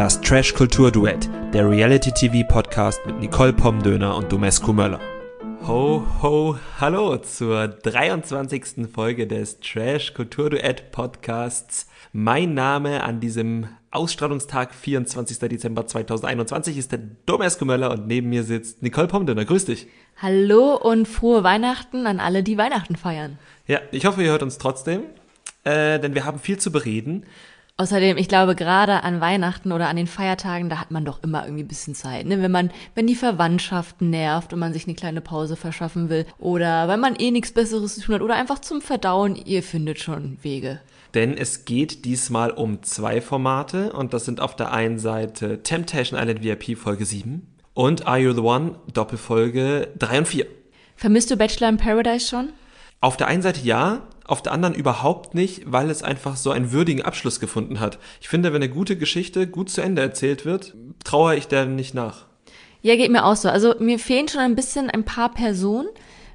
Das Trash Kultur Duett, der Reality TV Podcast mit Nicole Pomdöner und Domescu Möller. Ho, ho, hallo zur 23. Folge des Trash Kultur Duett Podcasts. Mein Name an diesem Ausstrahlungstag 24. Dezember 2021 ist der Domescu Möller und neben mir sitzt Nicole Pomdöner. Grüß dich. Hallo und frohe Weihnachten an alle, die Weihnachten feiern. Ja, ich hoffe, ihr hört uns trotzdem, äh, denn wir haben viel zu bereden. Außerdem, ich glaube, gerade an Weihnachten oder an den Feiertagen, da hat man doch immer irgendwie ein bisschen Zeit. Ne? Wenn man, wenn die Verwandtschaft nervt und man sich eine kleine Pause verschaffen will oder wenn man eh nichts Besseres zu tun hat oder einfach zum Verdauen, ihr findet schon Wege. Denn es geht diesmal um zwei Formate und das sind auf der einen Seite Temptation Island VIP Folge 7 und Are You the One Doppelfolge 3 und 4. Vermisst du Bachelor in Paradise schon? Auf der einen Seite ja, auf der anderen überhaupt nicht, weil es einfach so einen würdigen Abschluss gefunden hat. Ich finde, wenn eine gute Geschichte gut zu Ende erzählt wird, traue ich der nicht nach. Ja, geht mir auch so. Also mir fehlen schon ein bisschen ein paar Personen,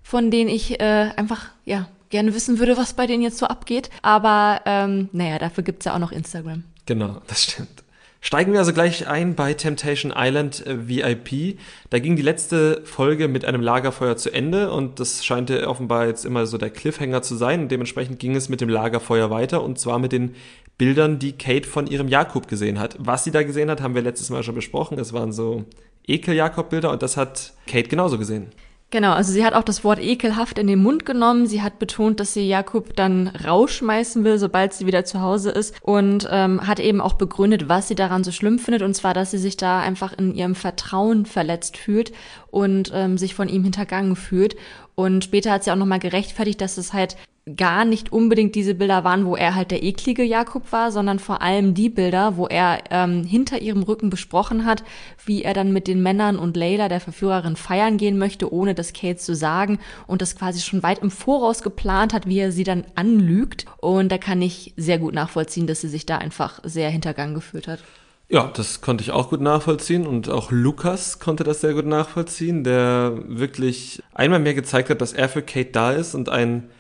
von denen ich äh, einfach, ja, gerne wissen würde, was bei denen jetzt so abgeht. Aber ähm, naja, dafür gibt's ja auch noch Instagram. Genau, das stimmt. Steigen wir also gleich ein bei Temptation Island äh, VIP. Da ging die letzte Folge mit einem Lagerfeuer zu Ende und das scheint ja offenbar jetzt immer so der Cliffhanger zu sein. Und dementsprechend ging es mit dem Lagerfeuer weiter und zwar mit den Bildern, die Kate von ihrem Jakob gesehen hat. Was sie da gesehen hat, haben wir letztes Mal schon besprochen. Es waren so Ekel-Jakob-Bilder und das hat Kate genauso gesehen. Genau, also sie hat auch das Wort ekelhaft in den Mund genommen. Sie hat betont, dass sie Jakob dann rausschmeißen will, sobald sie wieder zu Hause ist. Und ähm, hat eben auch begründet, was sie daran so schlimm findet. Und zwar, dass sie sich da einfach in ihrem Vertrauen verletzt fühlt und ähm, sich von ihm hintergangen fühlt. Und später hat sie auch nochmal gerechtfertigt, dass es halt gar nicht unbedingt diese Bilder waren, wo er halt der eklige Jakob war, sondern vor allem die Bilder, wo er ähm, hinter ihrem Rücken besprochen hat, wie er dann mit den Männern und Layla, der Verführerin, feiern gehen möchte, ohne das Kate zu sagen und das quasi schon weit im Voraus geplant hat, wie er sie dann anlügt. Und da kann ich sehr gut nachvollziehen, dass sie sich da einfach sehr hintergangen gefühlt hat. Ja, das konnte ich auch gut nachvollziehen und auch Lukas konnte das sehr gut nachvollziehen, der wirklich einmal mehr gezeigt hat, dass er für Kate da ist und ein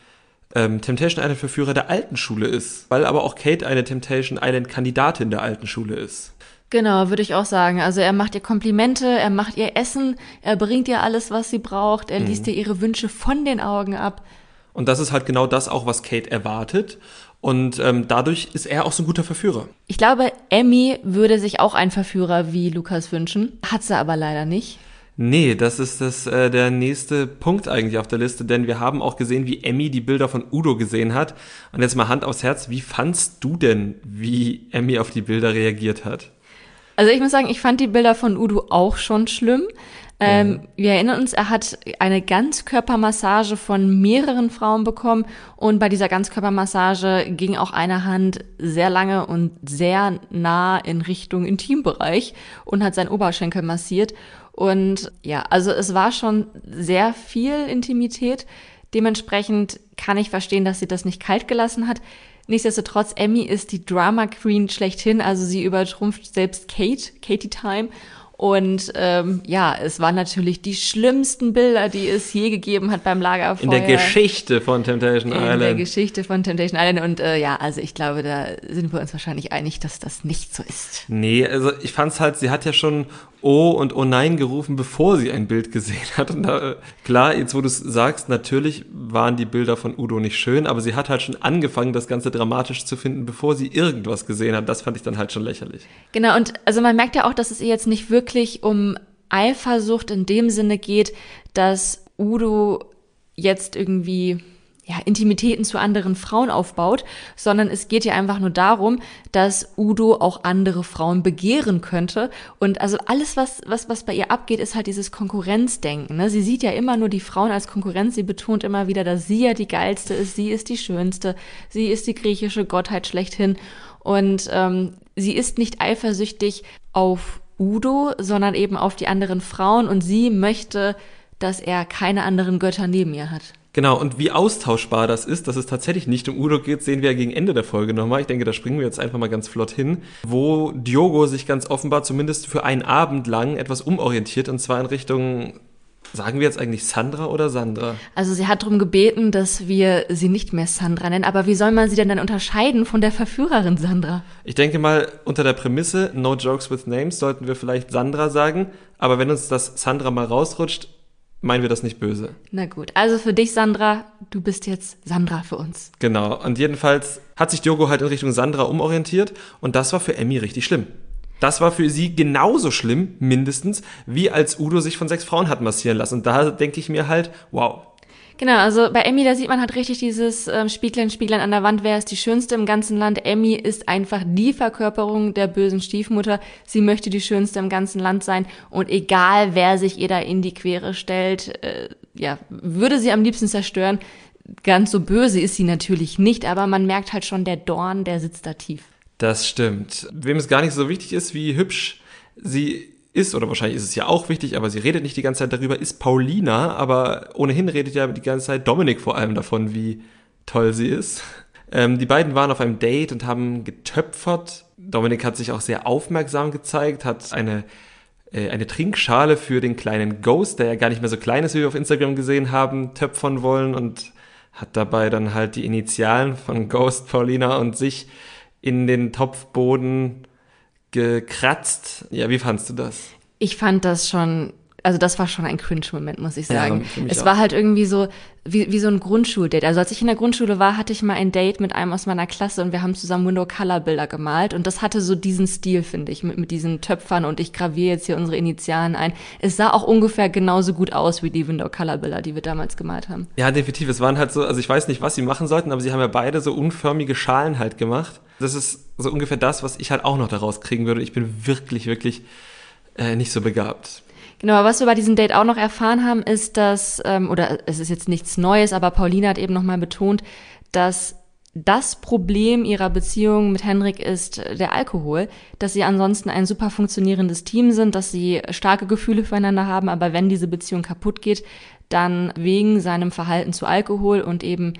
ähm, Temptation Island Verführer der alten Schule ist, weil aber auch Kate eine Temptation Island Kandidatin der alten Schule ist. Genau, würde ich auch sagen. Also er macht ihr Komplimente, er macht ihr Essen, er bringt ihr alles, was sie braucht, er mhm. liest ihr ihre Wünsche von den Augen ab. Und das ist halt genau das auch, was Kate erwartet. Und ähm, dadurch ist er auch so ein guter Verführer. Ich glaube, Emmy würde sich auch einen Verführer wie Lukas wünschen, hat sie aber leider nicht. Nee, das ist das, äh, der nächste Punkt eigentlich auf der Liste, denn wir haben auch gesehen, wie Emmy die Bilder von Udo gesehen hat. Und jetzt mal Hand aufs Herz, wie fandst du denn, wie Emmy auf die Bilder reagiert hat? Also ich muss sagen, ich fand die Bilder von Udo auch schon schlimm. Ähm, ja. Wir erinnern uns, er hat eine Ganzkörpermassage von mehreren Frauen bekommen und bei dieser Ganzkörpermassage ging auch eine Hand sehr lange und sehr nah in Richtung Intimbereich und hat seinen Oberschenkel massiert. Und ja, also es war schon sehr viel Intimität. Dementsprechend kann ich verstehen, dass sie das nicht kalt gelassen hat. Nichtsdestotrotz, Emmy ist die Drama Queen schlechthin, also sie übertrumpft selbst Kate, Katie Time. Und ähm, ja, es waren natürlich die schlimmsten Bilder, die es je gegeben hat beim Lagerfeuer. In der Geschichte von Temptation In Island. In der Geschichte von Temptation Island. Und äh, ja, also ich glaube, da sind wir uns wahrscheinlich einig, dass das nicht so ist. Nee, also ich fand's halt, sie hat ja schon Oh und Oh nein gerufen, bevor sie ein Bild gesehen hat. Und da, klar, jetzt wo du es sagst, natürlich waren die Bilder von Udo nicht schön, aber sie hat halt schon angefangen, das Ganze dramatisch zu finden, bevor sie irgendwas gesehen hat. Das fand ich dann halt schon lächerlich. Genau, und also man merkt ja auch, dass es ihr jetzt nicht wirklich um Eifersucht in dem Sinne geht, dass Udo jetzt irgendwie ja, Intimitäten zu anderen Frauen aufbaut, sondern es geht ja einfach nur darum, dass Udo auch andere Frauen begehren könnte. Und also alles, was, was, was bei ihr abgeht, ist halt dieses Konkurrenzdenken. Ne? Sie sieht ja immer nur die Frauen als Konkurrenz. Sie betont immer wieder, dass sie ja die geilste ist, sie ist die schönste, sie ist die griechische Gottheit schlechthin. Und ähm, sie ist nicht eifersüchtig auf Udo, sondern eben auf die anderen Frauen und sie möchte, dass er keine anderen Götter neben ihr hat. Genau, und wie austauschbar das ist, dass es tatsächlich nicht um Udo geht, sehen wir ja gegen Ende der Folge nochmal. Ich denke, da springen wir jetzt einfach mal ganz flott hin, wo Diogo sich ganz offenbar zumindest für einen Abend lang etwas umorientiert und zwar in Richtung Sagen wir jetzt eigentlich Sandra oder Sandra? Also sie hat darum gebeten, dass wir sie nicht mehr Sandra nennen, aber wie soll man sie denn dann unterscheiden von der Verführerin Sandra? Ich denke mal, unter der Prämisse No Jokes with Names sollten wir vielleicht Sandra sagen, aber wenn uns das Sandra mal rausrutscht, meinen wir das nicht böse. Na gut, also für dich Sandra, du bist jetzt Sandra für uns. Genau, und jedenfalls hat sich Diogo halt in Richtung Sandra umorientiert und das war für Emmy richtig schlimm. Das war für sie genauso schlimm, mindestens, wie als Udo sich von sechs Frauen hat massieren lassen. Und da denke ich mir halt, wow. Genau, also bei Emmy, da sieht man halt richtig dieses ähm, Spieglein, Spieglein an der Wand, wer ist die Schönste im ganzen Land. Emmy ist einfach die Verkörperung der bösen Stiefmutter. Sie möchte die Schönste im ganzen Land sein. Und egal, wer sich ihr da in die Quere stellt, äh, ja, würde sie am liebsten zerstören. Ganz so böse ist sie natürlich nicht, aber man merkt halt schon, der Dorn, der sitzt da tief. Das stimmt. Wem es gar nicht so wichtig ist, wie hübsch sie ist, oder wahrscheinlich ist es ja auch wichtig, aber sie redet nicht die ganze Zeit darüber, ist Paulina, aber ohnehin redet ja die ganze Zeit Dominik vor allem davon, wie toll sie ist. Ähm, die beiden waren auf einem Date und haben getöpfert. Dominik hat sich auch sehr aufmerksam gezeigt, hat eine, äh, eine Trinkschale für den kleinen Ghost, der ja gar nicht mehr so klein ist, wie wir auf Instagram gesehen haben, töpfern wollen und hat dabei dann halt die Initialen von Ghost, Paulina und sich in den Topfboden gekratzt. Ja, wie fandst du das? Ich fand das schon also das war schon ein Cringe-Moment, muss ich sagen. Ja, es auch. war halt irgendwie so, wie, wie so ein Grundschuldate. Also als ich in der Grundschule war, hatte ich mal ein Date mit einem aus meiner Klasse und wir haben zusammen Window-Color-Bilder gemalt und das hatte so diesen Stil, finde ich, mit, mit diesen Töpfern und ich graviere jetzt hier unsere Initialen ein. Es sah auch ungefähr genauso gut aus wie die Window-Color-Bilder, die wir damals gemalt haben. Ja, definitiv. Es waren halt so, also ich weiß nicht, was sie machen sollten, aber sie haben ja beide so unförmige Schalen halt gemacht. Das ist so ungefähr das, was ich halt auch noch daraus kriegen würde. Ich bin wirklich, wirklich äh, nicht so begabt. Genau, was wir bei diesem Date auch noch erfahren haben, ist, dass, ähm, oder es ist jetzt nichts Neues, aber Pauline hat eben nochmal betont, dass das Problem ihrer Beziehung mit Henrik ist der Alkohol, dass sie ansonsten ein super funktionierendes Team sind, dass sie starke Gefühle füreinander haben, aber wenn diese Beziehung kaputt geht, dann wegen seinem Verhalten zu Alkohol und eben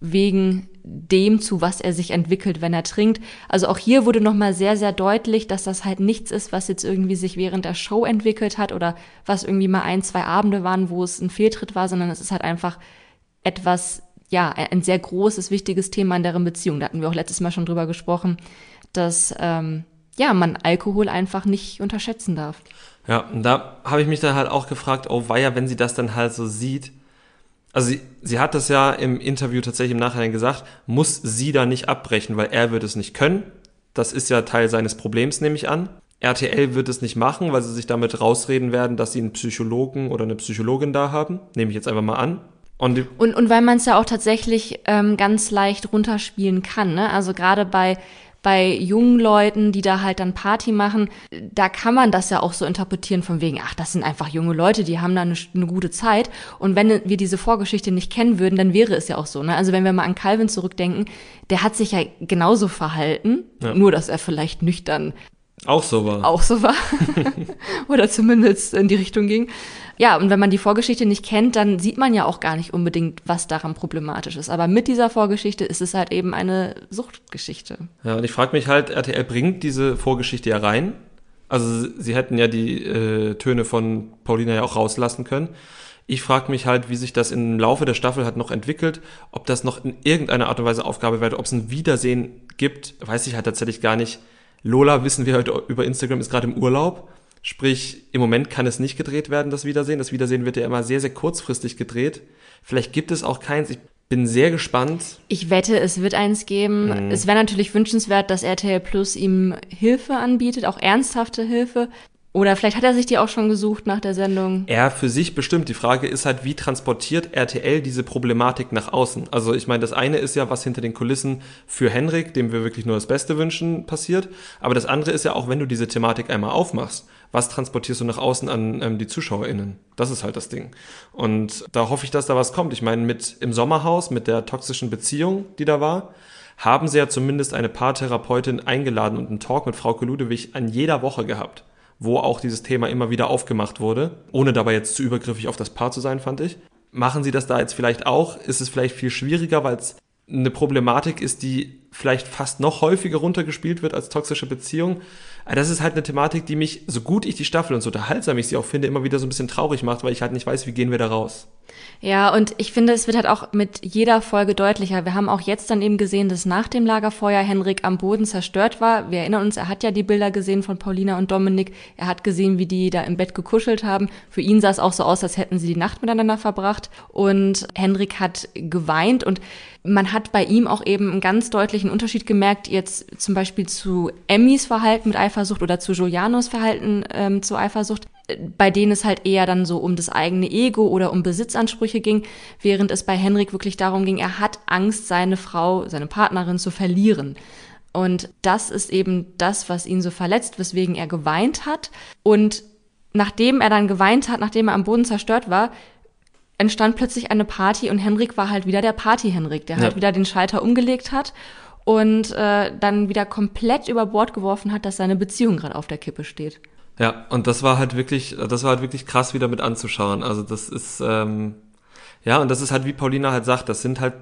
wegen dem, zu was er sich entwickelt, wenn er trinkt. Also auch hier wurde nochmal sehr, sehr deutlich, dass das halt nichts ist, was jetzt irgendwie sich während der Show entwickelt hat oder was irgendwie mal ein, zwei Abende waren, wo es ein Fehltritt war, sondern es ist halt einfach etwas, ja, ein sehr großes, wichtiges Thema in deren Beziehung. Da hatten wir auch letztes Mal schon drüber gesprochen, dass, ähm, ja, man Alkohol einfach nicht unterschätzen darf. Ja, und da habe ich mich dann halt auch gefragt, oh weia, wenn sie das dann halt so sieht, also sie, sie hat das ja im Interview tatsächlich im Nachhinein gesagt, muss sie da nicht abbrechen, weil er wird es nicht können. Das ist ja Teil seines Problems, nehme ich an. RTL wird es nicht machen, weil sie sich damit rausreden werden, dass sie einen Psychologen oder eine Psychologin da haben. Nehme ich jetzt einfach mal an. Und, und, und weil man es ja auch tatsächlich ähm, ganz leicht runterspielen kann. Ne? Also gerade bei bei jungen Leuten, die da halt dann Party machen, da kann man das ja auch so interpretieren von wegen, ach, das sind einfach junge Leute, die haben da eine, eine, gute Zeit. Und wenn wir diese Vorgeschichte nicht kennen würden, dann wäre es ja auch so. Ne? Also wenn wir mal an Calvin zurückdenken, der hat sich ja genauso verhalten, ja. nur dass er vielleicht nüchtern auch so war. Auch so war. Oder zumindest in die Richtung ging. Ja, und wenn man die Vorgeschichte nicht kennt, dann sieht man ja auch gar nicht unbedingt, was daran problematisch ist. Aber mit dieser Vorgeschichte ist es halt eben eine Suchtgeschichte. Ja, und ich frage mich halt, RTL bringt diese Vorgeschichte ja rein. Also sie hätten ja die äh, Töne von Paulina ja auch rauslassen können. Ich frage mich halt, wie sich das im Laufe der Staffel hat noch entwickelt, ob das noch in irgendeiner Art und Weise Aufgabe wird, ob es ein Wiedersehen gibt, weiß ich halt tatsächlich gar nicht. Lola, wissen wir heute über Instagram, ist gerade im Urlaub. Sprich, im Moment kann es nicht gedreht werden, das Wiedersehen. Das Wiedersehen wird ja immer sehr, sehr kurzfristig gedreht. Vielleicht gibt es auch keins. Ich bin sehr gespannt. Ich wette, es wird eins geben. Mhm. Es wäre natürlich wünschenswert, dass RTL Plus ihm Hilfe anbietet, auch ernsthafte Hilfe. Oder vielleicht hat er sich die auch schon gesucht nach der Sendung. Er für sich bestimmt. Die Frage ist halt, wie transportiert RTL diese Problematik nach außen? Also ich meine, das eine ist ja, was hinter den Kulissen für Henrik, dem wir wirklich nur das Beste wünschen, passiert. Aber das andere ist ja auch, wenn du diese Thematik einmal aufmachst, was transportierst du nach außen an ähm, die ZuschauerInnen? Das ist halt das Ding. Und da hoffe ich, dass da was kommt. Ich meine, mit im Sommerhaus, mit der toxischen Beziehung, die da war, haben sie ja zumindest eine Paartherapeutin eingeladen und einen Talk mit Frau Ludewig an jeder Woche gehabt wo auch dieses Thema immer wieder aufgemacht wurde, ohne dabei jetzt zu übergriffig auf das Paar zu sein, fand ich. Machen Sie das da jetzt vielleicht auch? Ist es vielleicht viel schwieriger, weil es eine Problematik ist, die vielleicht fast noch häufiger runtergespielt wird als toxische Beziehung. Das ist halt eine Thematik, die mich, so gut ich die Staffel und so unterhaltsam ich sie auch finde, immer wieder so ein bisschen traurig macht, weil ich halt nicht weiß, wie gehen wir da raus. Ja, und ich finde, es wird halt auch mit jeder Folge deutlicher. Wir haben auch jetzt dann eben gesehen, dass nach dem Lagerfeuer Henrik am Boden zerstört war. Wir erinnern uns, er hat ja die Bilder gesehen von Paulina und Dominik. Er hat gesehen, wie die da im Bett gekuschelt haben. Für ihn sah es auch so aus, als hätten sie die Nacht miteinander verbracht. Und Henrik hat geweint und man hat bei ihm auch eben einen ganz deutlichen Unterschied gemerkt, jetzt zum Beispiel zu Emmys Verhalten mit Eifersucht oder zu Julianos Verhalten ähm, zu Eifersucht bei denen es halt eher dann so um das eigene Ego oder um Besitzansprüche ging, während es bei Henrik wirklich darum ging, er hat Angst, seine Frau, seine Partnerin zu verlieren. Und das ist eben das, was ihn so verletzt, weswegen er geweint hat. Und nachdem er dann geweint hat, nachdem er am Boden zerstört war, entstand plötzlich eine Party und Henrik war halt wieder der Party-Henrik, der halt ja. halt wieder den Schalter umgelegt hat und äh, dann wieder komplett über Bord geworfen hat, dass seine Beziehung gerade auf der Kippe steht. Ja, und das war halt wirklich, das war halt wirklich krass wieder mit anzuschauen. Also das ist, ähm, ja, und das ist halt, wie Paulina halt sagt, das sind halt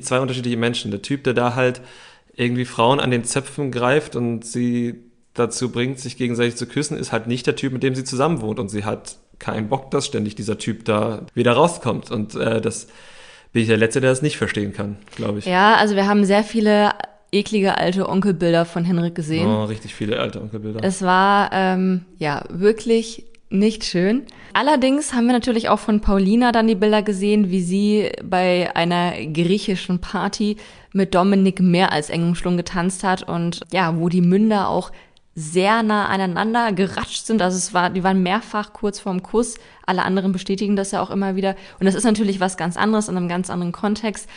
zwei unterschiedliche Menschen. Der Typ, der da halt irgendwie Frauen an den Zöpfen greift und sie dazu bringt, sich gegenseitig zu küssen, ist halt nicht der Typ, mit dem sie zusammen wohnt. Und sie hat keinen Bock, dass ständig dieser Typ da wieder rauskommt. Und äh, das bin ich der Letzte, der das nicht verstehen kann, glaube ich. Ja, also wir haben sehr viele eklige alte Onkelbilder von Henrik gesehen. Oh, richtig viele alte Onkelbilder. Es war ähm, ja wirklich nicht schön. Allerdings haben wir natürlich auch von Paulina dann die Bilder gesehen, wie sie bei einer griechischen Party mit Dominik mehr als eng umschlungen getanzt hat und ja, wo die Münder auch sehr nah aneinander geratscht sind. Also es war, die waren mehrfach kurz vorm Kuss. Alle anderen bestätigen das ja auch immer wieder. Und das ist natürlich was ganz anderes in einem ganz anderen Kontext.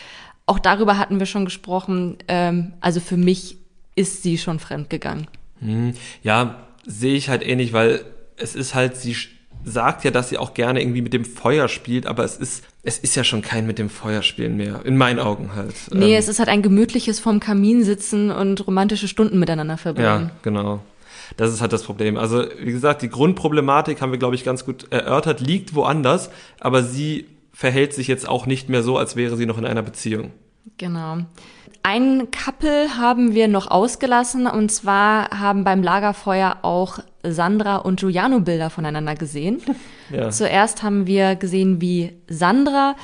Auch darüber hatten wir schon gesprochen. Ähm, also für mich ist sie schon fremdgegangen. Hm, ja, sehe ich halt ähnlich, weil es ist halt, sie sagt ja, dass sie auch gerne irgendwie mit dem Feuer spielt, aber es ist, es ist ja schon kein mit dem Feuer spielen mehr. In meinen Augen halt. Nee, ähm, es ist halt ein gemütliches vorm Kamin sitzen und romantische Stunden miteinander verbringen. Ja, genau. Das ist halt das Problem. Also, wie gesagt, die Grundproblematik haben wir, glaube ich, ganz gut erörtert, liegt woanders, aber sie verhält sich jetzt auch nicht mehr so, als wäre sie noch in einer Beziehung. Genau. Ein Couple haben wir noch ausgelassen und zwar haben beim Lagerfeuer auch Sandra und Giuliano Bilder voneinander gesehen. Ja. Zuerst haben wir gesehen, wie Sandra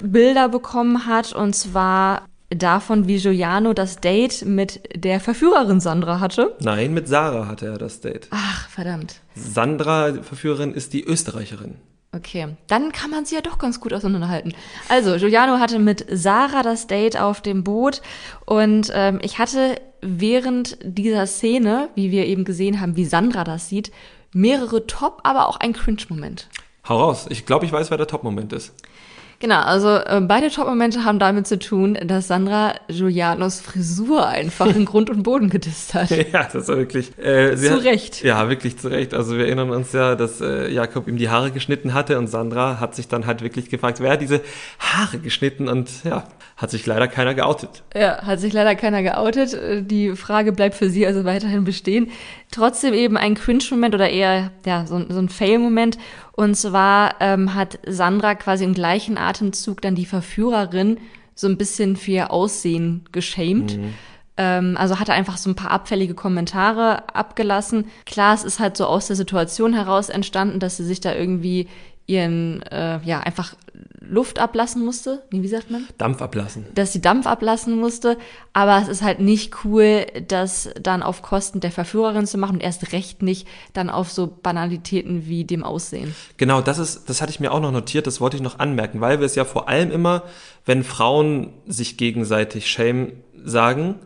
Bilder bekommen hat und zwar davon, wie Giuliano das Date mit der Verführerin Sandra hatte. Nein, mit Sarah hatte er das Date. Ach, verdammt. Sandra, die Verführerin, ist die Österreicherin. Okay, dann kann man sie ja doch ganz gut auseinanderhalten. Also, Giuliano hatte mit Sarah das Date auf dem Boot und ähm, ich hatte während dieser Szene, wie wir eben gesehen haben, wie Sandra das sieht, mehrere Top, aber auch ein Cringe-Moment. Hau raus, ich glaube, ich weiß, wer der Top-Moment ist. Genau, also äh, beide Top-Momente haben damit zu tun, dass Sandra Giulianos Frisur einfach in Grund und Boden gedisst hat. ja, das war wirklich. Äh, zu hat, Recht. Ja, wirklich zu Recht. Also wir erinnern uns ja, dass äh, Jakob ihm die Haare geschnitten hatte und Sandra hat sich dann halt wirklich gefragt, wer hat diese Haare geschnitten und ja, hat sich leider keiner geoutet. Ja, hat sich leider keiner geoutet. Die Frage bleibt für sie also weiterhin bestehen. Trotzdem eben ein Cringe-Moment oder eher ja, so, so ein Fail-Moment. Und zwar ähm, hat Sandra quasi im gleichen Atemzug dann die Verführerin so ein bisschen für ihr Aussehen geschämt. Mhm. Ähm, also hat er einfach so ein paar abfällige Kommentare abgelassen. Klar, es ist halt so aus der Situation heraus entstanden, dass sie sich da irgendwie ihren, äh, ja, einfach Luft ablassen musste. Nee, wie sagt man? Dampf ablassen. Dass sie Dampf ablassen musste. Aber es ist halt nicht cool, das dann auf Kosten der Verführerin zu machen und erst recht nicht dann auf so Banalitäten wie dem Aussehen. Genau, das ist, das hatte ich mir auch noch notiert, das wollte ich noch anmerken, weil wir es ja vor allem immer, wenn Frauen sich gegenseitig Shame sagen,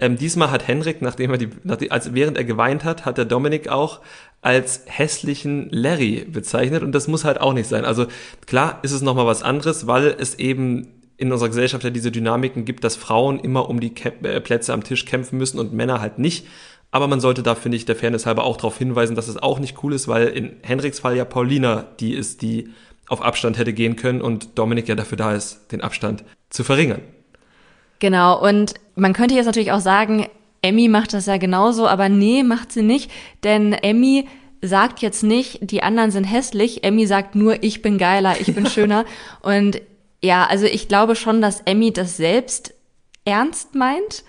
ähm, diesmal hat Henrik, nachdem er die, nachdem, als während er geweint hat, hat der Dominik auch als hässlichen Larry bezeichnet und das muss halt auch nicht sein. Also klar ist es nochmal was anderes, weil es eben in unserer Gesellschaft ja diese Dynamiken gibt, dass Frauen immer um die Kä äh, Plätze am Tisch kämpfen müssen und Männer halt nicht. Aber man sollte da, finde ich, der Fairness halber auch darauf hinweisen, dass es auch nicht cool ist, weil in Henriks Fall ja Paulina die ist, die auf Abstand hätte gehen können und Dominik ja dafür da ist, den Abstand zu verringern. Genau, und man könnte jetzt natürlich auch sagen, Emmy macht das ja genauso, aber nee, macht sie nicht, denn Emmy sagt jetzt nicht, die anderen sind hässlich, Emmy sagt nur, ich bin geiler, ich bin schöner. Und ja, also ich glaube schon, dass Emmy das selbst ernst meint,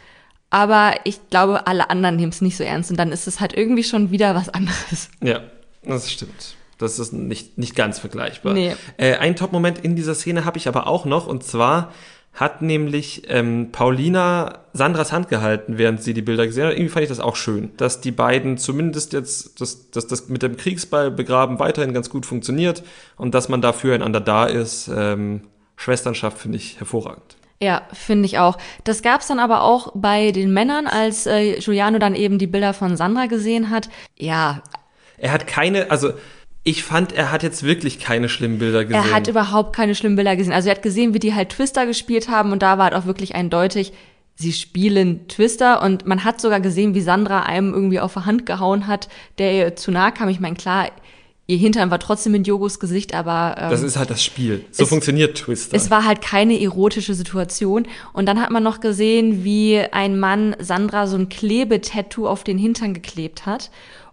aber ich glaube, alle anderen nehmen es nicht so ernst und dann ist es halt irgendwie schon wieder was anderes. Ja, das stimmt. Das ist nicht, nicht ganz vergleichbar. Nee. Äh, ein Top-Moment in dieser Szene habe ich aber auch noch und zwar hat nämlich ähm, Paulina Sandras Hand gehalten, während sie die Bilder gesehen hat. Irgendwie fand ich das auch schön, dass die beiden zumindest jetzt, dass, dass das mit dem Kriegsball begraben weiterhin ganz gut funktioniert und dass man da füreinander da ist. Ähm, Schwesternschaft finde ich hervorragend. Ja, finde ich auch. Das gab's dann aber auch bei den Männern, als äh, Giuliano dann eben die Bilder von Sandra gesehen hat. Ja. Er hat keine, also ich fand, er hat jetzt wirklich keine schlimmen Bilder gesehen. Er hat überhaupt keine schlimmen Bilder gesehen. Also er hat gesehen, wie die halt Twister gespielt haben und da war halt auch wirklich eindeutig, sie spielen Twister und man hat sogar gesehen, wie Sandra einem irgendwie auf die Hand gehauen hat, der ihr zu nahe kam. Ich meine, klar, ihr Hintern war trotzdem in Jogos Gesicht, aber ähm, das ist halt das Spiel. So es, funktioniert Twister. Es war halt keine erotische Situation und dann hat man noch gesehen, wie ein Mann Sandra so ein Klebetattoo auf den Hintern geklebt hat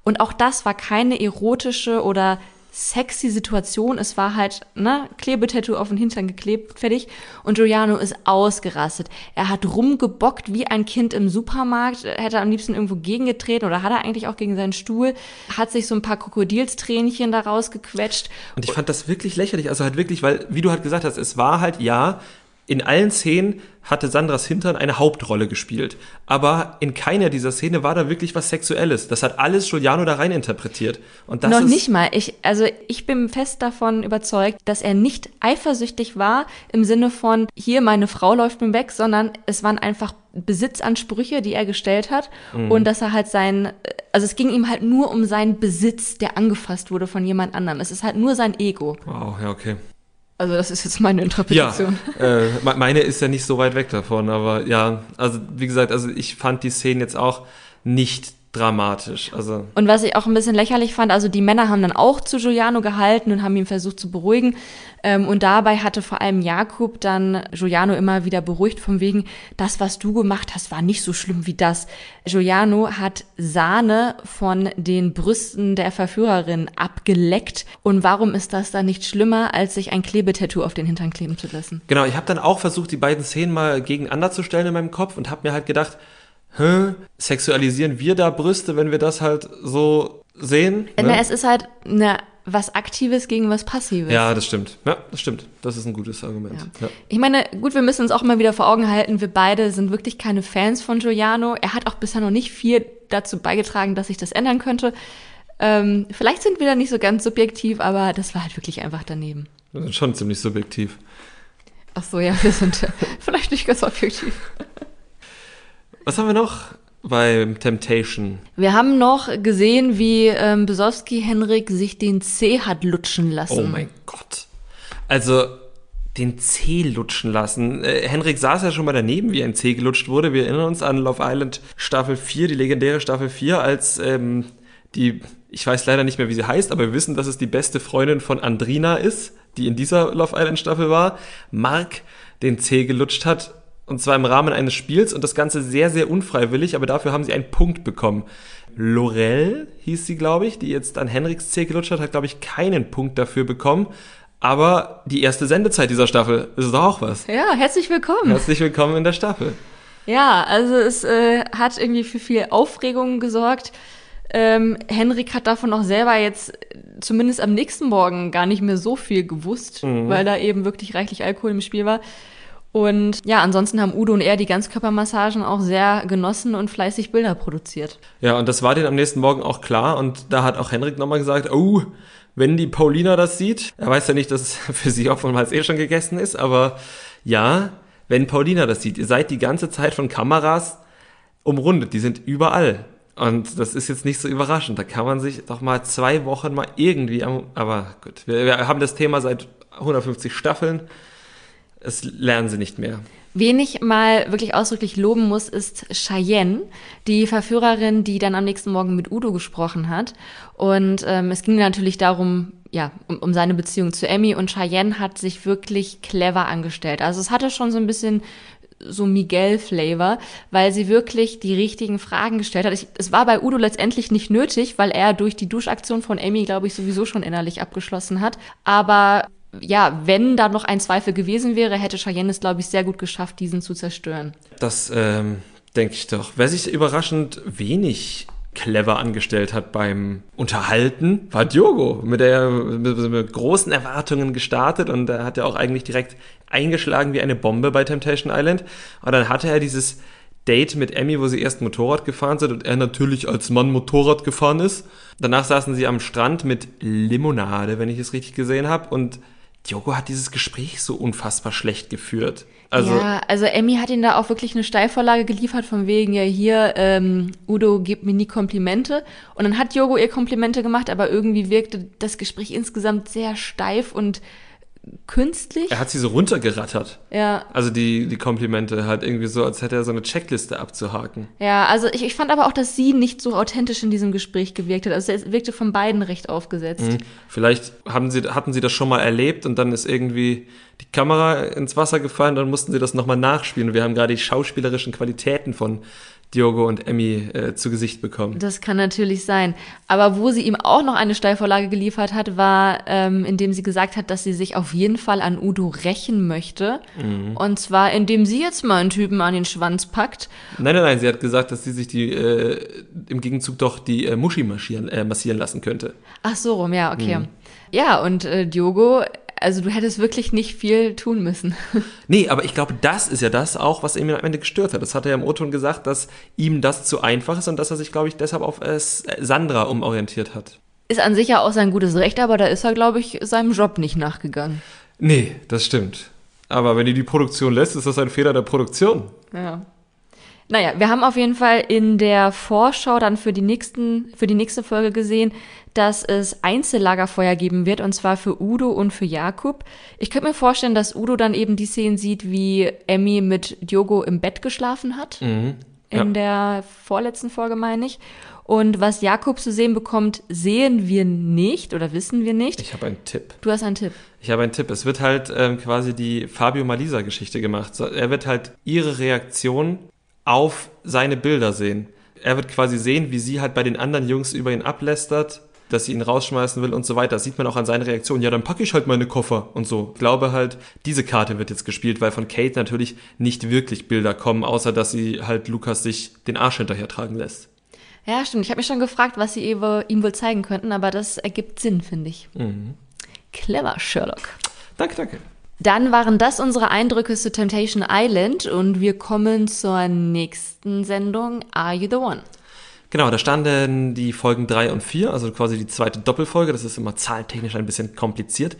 und auch das war keine erotische oder sexy Situation. Es war halt, ne, Klebetattoo auf den Hintern geklebt, fertig. Und Giuliano ist ausgerastet. Er hat rumgebockt wie ein Kind im Supermarkt, hätte am liebsten irgendwo gegengetreten oder hat er eigentlich auch gegen seinen Stuhl, hat sich so ein paar Krokodilstränchen daraus gequetscht. Und ich fand das wirklich lächerlich, also halt wirklich, weil, wie du halt gesagt hast, es war halt, ja, in allen Szenen hatte Sandras Hintern eine Hauptrolle gespielt. Aber in keiner dieser Szene war da wirklich was Sexuelles. Das hat alles Giuliano da rein interpretiert. Und das Noch ist nicht mal. Ich, also ich bin fest davon überzeugt, dass er nicht eifersüchtig war im Sinne von, hier meine Frau läuft mir weg, sondern es waren einfach Besitzansprüche, die er gestellt hat. Mhm. Und dass er halt sein, also es ging ihm halt nur um seinen Besitz, der angefasst wurde von jemand anderem. Es ist halt nur sein Ego. Wow, ja, okay. Also das ist jetzt meine Interpretation. Ja, äh, meine ist ja nicht so weit weg davon, aber ja, also wie gesagt, also ich fand die Szene jetzt auch nicht dramatisch. Also und was ich auch ein bisschen lächerlich fand, also die Männer haben dann auch zu Giuliano gehalten und haben ihn versucht zu beruhigen. Ähm, und dabei hatte vor allem Jakob dann Giuliano immer wieder beruhigt von wegen, das, was du gemacht hast, war nicht so schlimm wie das. Giuliano hat Sahne von den Brüsten der Verführerin abgeleckt. Und warum ist das dann nicht schlimmer, als sich ein Klebetattoo auf den Hintern kleben zu lassen? Genau, ich habe dann auch versucht, die beiden Szenen mal gegeneinander zu stellen in meinem Kopf und habe mir halt gedacht, hä, sexualisieren wir da Brüste, wenn wir das halt so sehen? Ne? Na, es ist halt eine was Aktives gegen was Passives. Ja, das stimmt. Ja, das stimmt. Das ist ein gutes Argument. Ja. Ja. Ich meine, gut, wir müssen uns auch mal wieder vor Augen halten, wir beide sind wirklich keine Fans von Giuliano. Er hat auch bisher noch nicht viel dazu beigetragen, dass sich das ändern könnte. Ähm, vielleicht sind wir da nicht so ganz subjektiv, aber das war halt wirklich einfach daneben. Wir sind schon ziemlich subjektiv. Ach so, ja, wir sind vielleicht nicht ganz objektiv. Was haben wir noch beim Temptation? Wir haben noch gesehen, wie ähm, Besowski Henrik sich den C hat lutschen lassen. Oh mein Gott. Also den C lutschen lassen. Äh, Henrik saß ja schon mal daneben, wie ein C gelutscht wurde. Wir erinnern uns an Love Island Staffel 4, die legendäre Staffel 4, als ähm, die, ich weiß leider nicht mehr, wie sie heißt, aber wir wissen, dass es die beste Freundin von Andrina ist, die in dieser Love Island Staffel war. Mark den C gelutscht hat und zwar im Rahmen eines Spiels und das Ganze sehr, sehr unfreiwillig, aber dafür haben sie einen Punkt bekommen. Lorel hieß sie, glaube ich, die jetzt an Henriks C gelutscht hat, hat, glaube ich, keinen Punkt dafür bekommen. Aber die erste Sendezeit dieser Staffel ist doch auch was. Ja, herzlich willkommen. Herzlich willkommen in der Staffel. Ja, also es äh, hat irgendwie für viel Aufregung gesorgt. Ähm, Henrik hat davon auch selber jetzt zumindest am nächsten Morgen gar nicht mehr so viel gewusst, mhm. weil da eben wirklich reichlich Alkohol im Spiel war. Und ja, ansonsten haben Udo und er die Ganzkörpermassagen auch sehr genossen und fleißig Bilder produziert. Ja, und das war denen am nächsten Morgen auch klar. Und da hat auch Henrik nochmal gesagt, oh, wenn die Paulina das sieht, er weiß ja nicht, dass es für sie oftmals eh schon gegessen ist, aber ja, wenn Paulina das sieht, ihr seid die ganze Zeit von Kameras umrundet, die sind überall. Und das ist jetzt nicht so überraschend. Da kann man sich doch mal zwei Wochen mal irgendwie am, aber gut, wir, wir haben das Thema seit 150 Staffeln es lernen sie nicht mehr. Wen ich mal wirklich ausdrücklich loben muss, ist Cheyenne, die Verführerin, die dann am nächsten Morgen mit Udo gesprochen hat. Und ähm, es ging natürlich darum, ja, um, um seine Beziehung zu Emmy und Cheyenne hat sich wirklich clever angestellt. Also es hatte schon so ein bisschen so Miguel-Flavor, weil sie wirklich die richtigen Fragen gestellt hat. Ich, es war bei Udo letztendlich nicht nötig, weil er durch die Duschaktion von Amy, glaube ich, sowieso schon innerlich abgeschlossen hat. Aber ja, wenn da noch ein Zweifel gewesen wäre, hätte Cheyenne es, glaube ich, sehr gut geschafft, diesen zu zerstören. Das ähm, denke ich doch. Wer sich überraschend wenig clever angestellt hat beim Unterhalten, war Diogo. Mit der mit, mit großen Erwartungen gestartet und er hat ja auch eigentlich direkt eingeschlagen wie eine Bombe bei Temptation Island. Und dann hatte er dieses Date mit Emmy, wo sie erst Motorrad gefahren sind und er natürlich als Mann Motorrad gefahren ist. Danach saßen sie am Strand mit Limonade, wenn ich es richtig gesehen habe. Und Diogo hat dieses Gespräch so unfassbar schlecht geführt. Also, ja, also Emmy hat ihn da auch wirklich eine Steilvorlage geliefert, von wegen, ja hier, ähm, Udo gibt mir nie Komplimente. Und dann hat Diogo ihr Komplimente gemacht, aber irgendwie wirkte das Gespräch insgesamt sehr steif und künstlich. Er hat sie so runtergerattert. Ja. Also die, die Komplimente halt irgendwie so, als hätte er so eine Checkliste abzuhaken. Ja, also ich, ich fand aber auch, dass sie nicht so authentisch in diesem Gespräch gewirkt hat. Also es wirkte von beiden recht aufgesetzt. Mhm. Vielleicht haben sie, hatten sie das schon mal erlebt und dann ist irgendwie die Kamera ins Wasser gefallen, dann mussten sie das nochmal nachspielen. Wir haben gerade die schauspielerischen Qualitäten von Diogo und Emmy äh, zu Gesicht bekommen. Das kann natürlich sein. Aber wo sie ihm auch noch eine Steilvorlage geliefert hat, war, ähm, indem sie gesagt hat, dass sie sich auf jeden Fall an Udo rächen möchte. Mhm. Und zwar, indem sie jetzt mal einen Typen an den Schwanz packt. Nein, nein, nein, sie hat gesagt, dass sie sich die äh, im Gegenzug doch die äh, Muschi äh, massieren lassen könnte. Ach so rum, ja, okay. Mhm. Ja, und äh, Diogo also du hättest wirklich nicht viel tun müssen. Nee, aber ich glaube, das ist ja das auch, was ihn am Ende gestört hat. Das hat er ja im O-Ton gesagt, dass ihm das zu einfach ist und dass er sich, glaube ich, deshalb auf äh, Sandra umorientiert hat. Ist an sich ja auch sein gutes Recht, aber da ist er, glaube ich, seinem Job nicht nachgegangen. Nee, das stimmt. Aber wenn die die Produktion lässt, ist das ein Fehler der Produktion. Ja. Naja, wir haben auf jeden Fall in der Vorschau dann für die nächsten, für die nächste Folge gesehen, dass es Einzellagerfeuer geben wird, und zwar für Udo und für Jakub. Ich könnte mir vorstellen, dass Udo dann eben die Szenen sieht, wie Emmy mit Diogo im Bett geschlafen hat. Mhm. Ja. In der vorletzten Folge, meine ich. Und was Jakob zu sehen bekommt, sehen wir nicht oder wissen wir nicht. Ich habe einen Tipp. Du hast einen Tipp. Ich habe einen Tipp. Es wird halt ähm, quasi die Fabio Malisa Geschichte gemacht. Er wird halt ihre Reaktion auf seine Bilder sehen. Er wird quasi sehen, wie sie halt bei den anderen Jungs über ihn ablästert, dass sie ihn rausschmeißen will und so weiter. Das sieht man auch an seinen Reaktionen. Ja, dann packe ich halt meine Koffer und so. Ich glaube halt, diese Karte wird jetzt gespielt, weil von Kate natürlich nicht wirklich Bilder kommen, außer dass sie halt Lukas sich den Arsch hinterher tragen lässt. Ja, stimmt. Ich habe mich schon gefragt, was sie ihm wohl zeigen könnten, aber das ergibt Sinn, finde ich. Mhm. Clever, Sherlock. Danke, danke. Dann waren das unsere Eindrücke zu Temptation Island und wir kommen zur nächsten Sendung Are You the One? Genau, da standen die Folgen 3 und 4, also quasi die zweite Doppelfolge, das ist immer zahltechnisch ein bisschen kompliziert.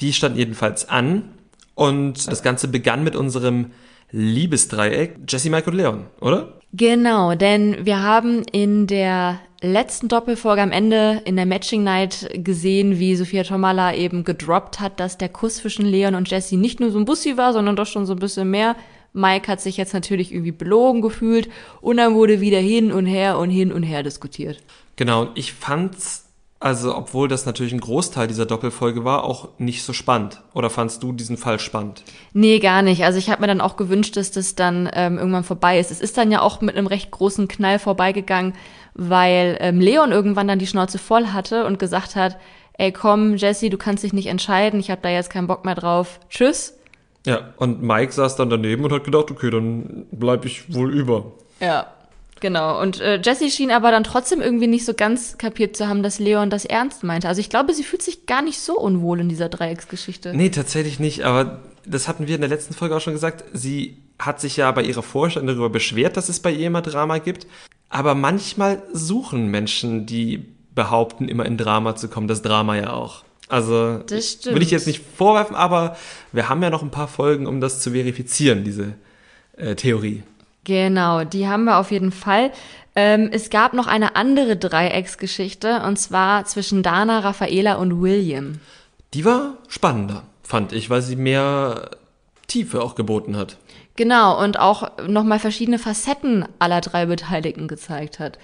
Die standen jedenfalls an und das Ganze begann mit unserem Liebesdreieck Jesse, Mike und Leon, oder? Genau, denn wir haben in der letzten Doppelfolge am Ende in der Matching Night gesehen, wie Sophia Tomala eben gedroppt hat, dass der Kuss zwischen Leon und Jesse nicht nur so ein Bussi war, sondern doch schon so ein bisschen mehr. Mike hat sich jetzt natürlich irgendwie belogen gefühlt und dann wurde wieder hin und her und hin und her diskutiert. Genau, ich fand's also, obwohl das natürlich ein Großteil dieser Doppelfolge war, auch nicht so spannend. Oder fandst du diesen Fall spannend? Nee, gar nicht. Also ich habe mir dann auch gewünscht, dass das dann ähm, irgendwann vorbei ist. Es ist dann ja auch mit einem recht großen Knall vorbeigegangen, weil ähm, Leon irgendwann dann die Schnauze voll hatte und gesagt hat, ey komm, Jesse, du kannst dich nicht entscheiden, ich habe da jetzt keinen Bock mehr drauf. Tschüss. Ja, und Mike saß dann daneben und hat gedacht, okay, dann bleib ich wohl über. Ja, Genau. Und äh, Jessie schien aber dann trotzdem irgendwie nicht so ganz kapiert zu haben, dass Leon das ernst meinte. Also ich glaube, sie fühlt sich gar nicht so unwohl in dieser Dreiecksgeschichte. Nee, tatsächlich nicht. Aber das hatten wir in der letzten Folge auch schon gesagt. Sie hat sich ja bei ihrer Vorstellung darüber beschwert, dass es bei ihr immer Drama gibt. Aber manchmal suchen Menschen, die behaupten, immer in Drama zu kommen, das Drama ja auch. Also das will ich jetzt nicht vorwerfen, aber wir haben ja noch ein paar Folgen, um das zu verifizieren, diese äh, Theorie. Genau, die haben wir auf jeden Fall. Ähm, es gab noch eine andere Dreiecksgeschichte und zwar zwischen Dana, Raffaela und William. Die war spannender, fand ich, weil sie mehr Tiefe auch geboten hat. Genau, und auch nochmal verschiedene Facetten aller drei Beteiligten gezeigt hat.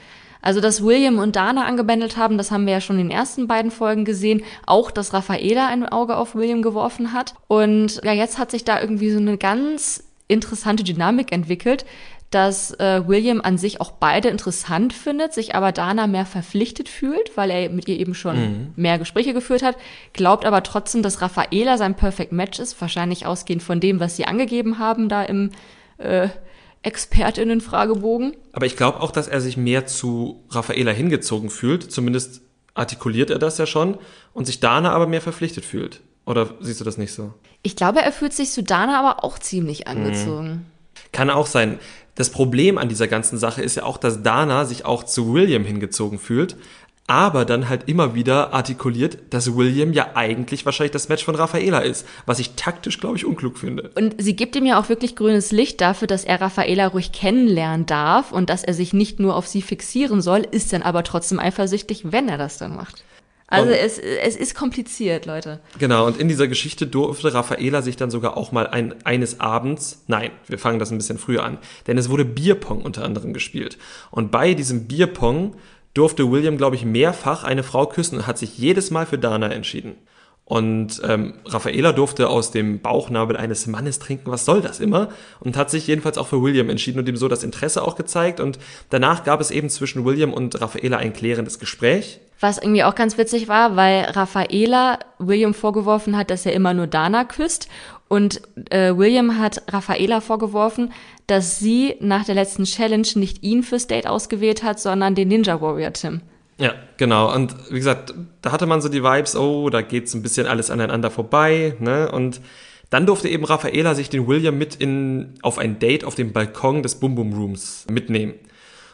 Also, dass William und Dana angebändelt haben, das haben wir ja schon in den ersten beiden Folgen gesehen. Auch, dass Raffaela ein Auge auf William geworfen hat. Und ja, jetzt hat sich da irgendwie so eine ganz interessante Dynamik entwickelt, dass äh, William an sich auch beide interessant findet, sich aber Dana mehr verpflichtet fühlt, weil er mit ihr eben schon mhm. mehr Gespräche geführt hat, glaubt aber trotzdem, dass Raffaela sein Perfect Match ist, wahrscheinlich ausgehend von dem, was sie angegeben haben da im äh, ExpertInnen-Fragebogen. Aber ich glaube auch, dass er sich mehr zu Raffaela hingezogen fühlt. Zumindest artikuliert er das ja schon. Und sich Dana aber mehr verpflichtet fühlt. Oder siehst du das nicht so? Ich glaube, er fühlt sich zu Dana aber auch ziemlich angezogen. Mhm. Kann auch sein. Das Problem an dieser ganzen Sache ist ja auch, dass Dana sich auch zu William hingezogen fühlt, aber dann halt immer wieder artikuliert, dass William ja eigentlich wahrscheinlich das Match von Raffaela ist, was ich taktisch, glaube ich, unklug finde. Und sie gibt ihm ja auch wirklich grünes Licht dafür, dass er Raffaela ruhig kennenlernen darf und dass er sich nicht nur auf sie fixieren soll, ist dann aber trotzdem eifersüchtig, wenn er das dann macht. Also es, es ist kompliziert, Leute. Genau, und in dieser Geschichte durfte Raffaela sich dann sogar auch mal ein, eines Abends, nein, wir fangen das ein bisschen früher an, denn es wurde Bierpong unter anderem gespielt. Und bei diesem Bierpong durfte William, glaube ich, mehrfach eine Frau küssen und hat sich jedes Mal für Dana entschieden. Und ähm, Raffaela durfte aus dem Bauchnabel eines Mannes trinken, was soll das immer? Und hat sich jedenfalls auch für William entschieden und ihm so das Interesse auch gezeigt. Und danach gab es eben zwischen William und Raffaela ein klärendes Gespräch. Was irgendwie auch ganz witzig war, weil Raffaela William vorgeworfen hat, dass er immer nur Dana küsst. Und äh, William hat Raffaela vorgeworfen, dass sie nach der letzten Challenge nicht ihn fürs Date ausgewählt hat, sondern den Ninja Warrior Tim. Ja, genau. Und wie gesagt, da hatte man so die Vibes, oh, da geht's ein bisschen alles aneinander vorbei, ne? Und dann durfte eben Raffaela sich den William mit in, auf ein Date auf dem Balkon des Boom Boom Rooms mitnehmen.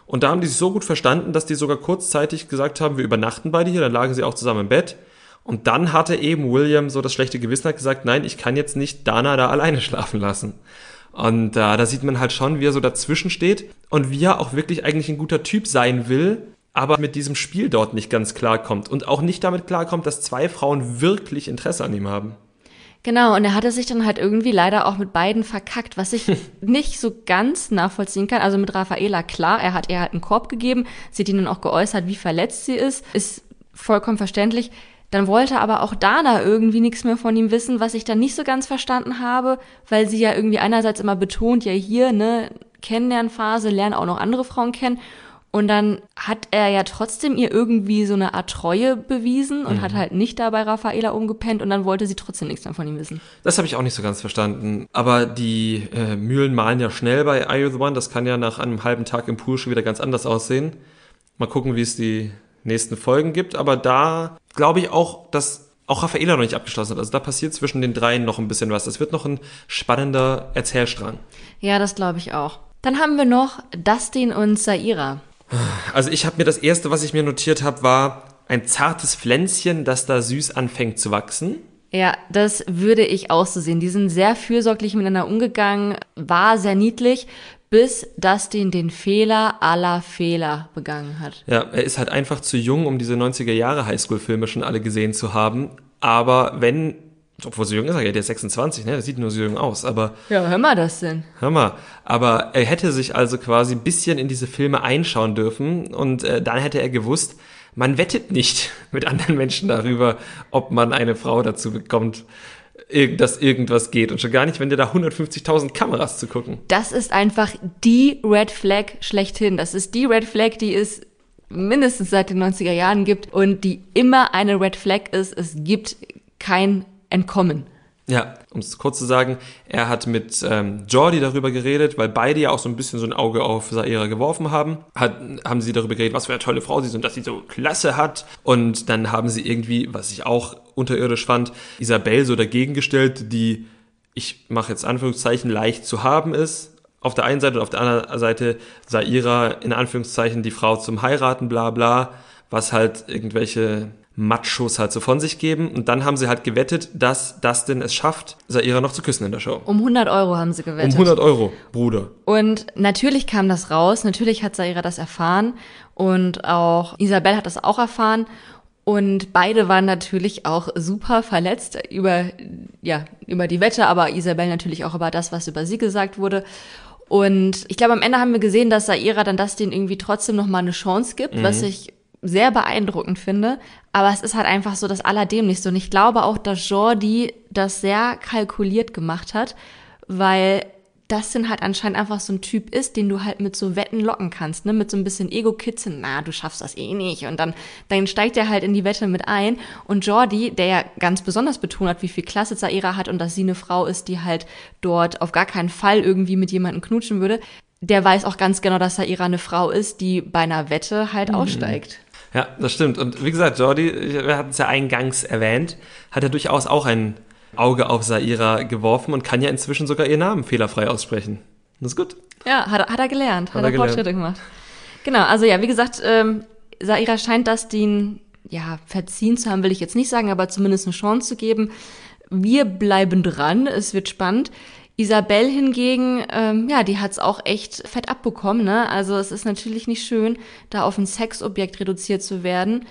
Und da haben die sich so gut verstanden, dass die sogar kurzzeitig gesagt haben, wir übernachten beide hier, dann lagen sie auch zusammen im Bett. Und dann hatte eben William so das schlechte Gewissen, hat gesagt, nein, ich kann jetzt nicht Dana da alleine schlafen lassen. Und äh, da sieht man halt schon, wie er so dazwischen steht und wie er auch wirklich eigentlich ein guter Typ sein will, aber mit diesem Spiel dort nicht ganz klarkommt und auch nicht damit klarkommt, dass zwei Frauen wirklich Interesse an ihm haben. Genau, und er hatte sich dann halt irgendwie leider auch mit beiden verkackt, was ich nicht so ganz nachvollziehen kann. Also mit Raffaela, klar, er hat ihr halt einen Korb gegeben, sie hat ihnen auch geäußert, wie verletzt sie ist, ist vollkommen verständlich. Dann wollte aber auch Dana irgendwie nichts mehr von ihm wissen, was ich dann nicht so ganz verstanden habe, weil sie ja irgendwie einerseits immer betont, ja hier, ne, Kennenlernphase, lernen auch noch andere Frauen kennen. Und dann hat er ja trotzdem ihr irgendwie so eine Art Treue bewiesen und mhm. hat halt nicht da bei Raffaela umgepennt und dann wollte sie trotzdem nichts mehr von ihm wissen. Das habe ich auch nicht so ganz verstanden. Aber die äh, Mühlen malen ja schnell bei Are You the One. Das kann ja nach einem halben Tag im Pool schon wieder ganz anders aussehen. Mal gucken, wie es die nächsten Folgen gibt. Aber da glaube ich auch, dass auch Raffaela noch nicht abgeschlossen hat. Also da passiert zwischen den dreien noch ein bisschen was. Das wird noch ein spannender Erzählstrang. Ja, das glaube ich auch. Dann haben wir noch Dustin und Saira. Also ich habe mir das erste, was ich mir notiert habe, war ein zartes Pflänzchen, das da süß anfängt zu wachsen. Ja, das würde ich auch so sehen. Die sind sehr fürsorglich miteinander umgegangen, war sehr niedlich, bis Dustin den Fehler aller Fehler begangen hat. Ja, er ist halt einfach zu jung, um diese 90er Jahre Highschool-Filme schon alle gesehen zu haben. Aber wenn, obwohl so jung ist er ja, der ist 26, ne? Der sieht nur so jung aus, aber. Ja, hör mal das denn. Hör mal. Aber er hätte sich also quasi ein bisschen in diese Filme einschauen dürfen und äh, dann hätte er gewusst, man wettet nicht mit anderen Menschen darüber, ob man eine Frau dazu bekommt, dass irgendwas geht und schon gar nicht, wenn dir da 150.000 Kameras zu gucken. Das ist einfach die Red Flag schlechthin. Das ist die Red Flag, die es mindestens seit den 90er Jahren gibt und die immer eine Red Flag ist. Es gibt kein Entkommen. Ja, um es kurz zu sagen, er hat mit ähm, Jordi darüber geredet, weil beide ja auch so ein bisschen so ein Auge auf Saira geworfen haben. Hat, haben sie darüber geredet, was für eine tolle Frau sie ist und dass sie so Klasse hat. Und dann haben sie irgendwie, was ich auch unterirdisch fand, Isabelle so dagegen gestellt, die, ich mache jetzt Anführungszeichen, leicht zu haben ist. Auf der einen Seite und auf der anderen Seite Saira in Anführungszeichen die Frau zum Heiraten, bla bla, was halt irgendwelche Machos halt so von sich geben. Und dann haben sie halt gewettet, dass Dustin es schafft, Saira noch zu küssen in der Show. Um 100 Euro haben sie gewettet. Um 100 Euro, Bruder. Und natürlich kam das raus. Natürlich hat Saira das erfahren. Und auch Isabel hat das auch erfahren. Und beide waren natürlich auch super verletzt über, ja, über die Wette, aber Isabel natürlich auch über das, was über sie gesagt wurde. Und ich glaube, am Ende haben wir gesehen, dass Saira dann Dustin irgendwie trotzdem noch mal eine Chance gibt, mhm. was ich sehr beeindruckend finde. Aber es ist halt einfach so das Allerdämlichste. Und ich glaube auch, dass Jordi das sehr kalkuliert gemacht hat, weil Dustin halt anscheinend einfach so ein Typ ist, den du halt mit so Wetten locken kannst, ne? Mit so ein bisschen Ego-Kitzeln, na, du schaffst das eh nicht. Und dann, dann steigt er halt in die Wette mit ein. Und Jordi, der ja ganz besonders betont hat, wie viel Klasse Zaira hat und dass sie eine Frau ist, die halt dort auf gar keinen Fall irgendwie mit jemandem knutschen würde, der weiß auch ganz genau, dass Saira eine Frau ist, die bei einer Wette halt mhm. aussteigt. Ja, das stimmt. Und wie gesagt, Jordi, wir hatten es ja eingangs erwähnt, hat ja durchaus auch ein Auge auf Saira geworfen und kann ja inzwischen sogar ihren Namen fehlerfrei aussprechen. Das ist gut. Ja, hat, hat er gelernt, hat, hat er, er Fortschritte gemacht. Genau, also ja, wie gesagt, ähm, Saira scheint das den, ja, verziehen zu haben, will ich jetzt nicht sagen, aber zumindest eine Chance zu geben. Wir bleiben dran, es wird spannend. Isabel hingegen, ähm, ja, die hat's auch echt fett abbekommen, ne? Also es ist natürlich nicht schön, da auf ein Sexobjekt reduziert zu werden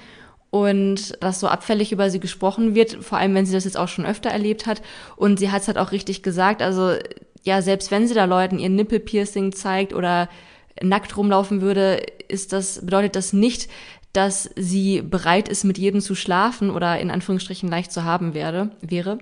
und dass so abfällig über sie gesprochen wird, vor allem wenn sie das jetzt auch schon öfter erlebt hat. Und sie hat's halt auch richtig gesagt, also ja, selbst wenn sie da Leuten ihr Nippelpiercing zeigt oder nackt rumlaufen würde, ist das, bedeutet das nicht, dass sie bereit ist, mit jedem zu schlafen oder in Anführungsstrichen leicht zu haben werde, wäre.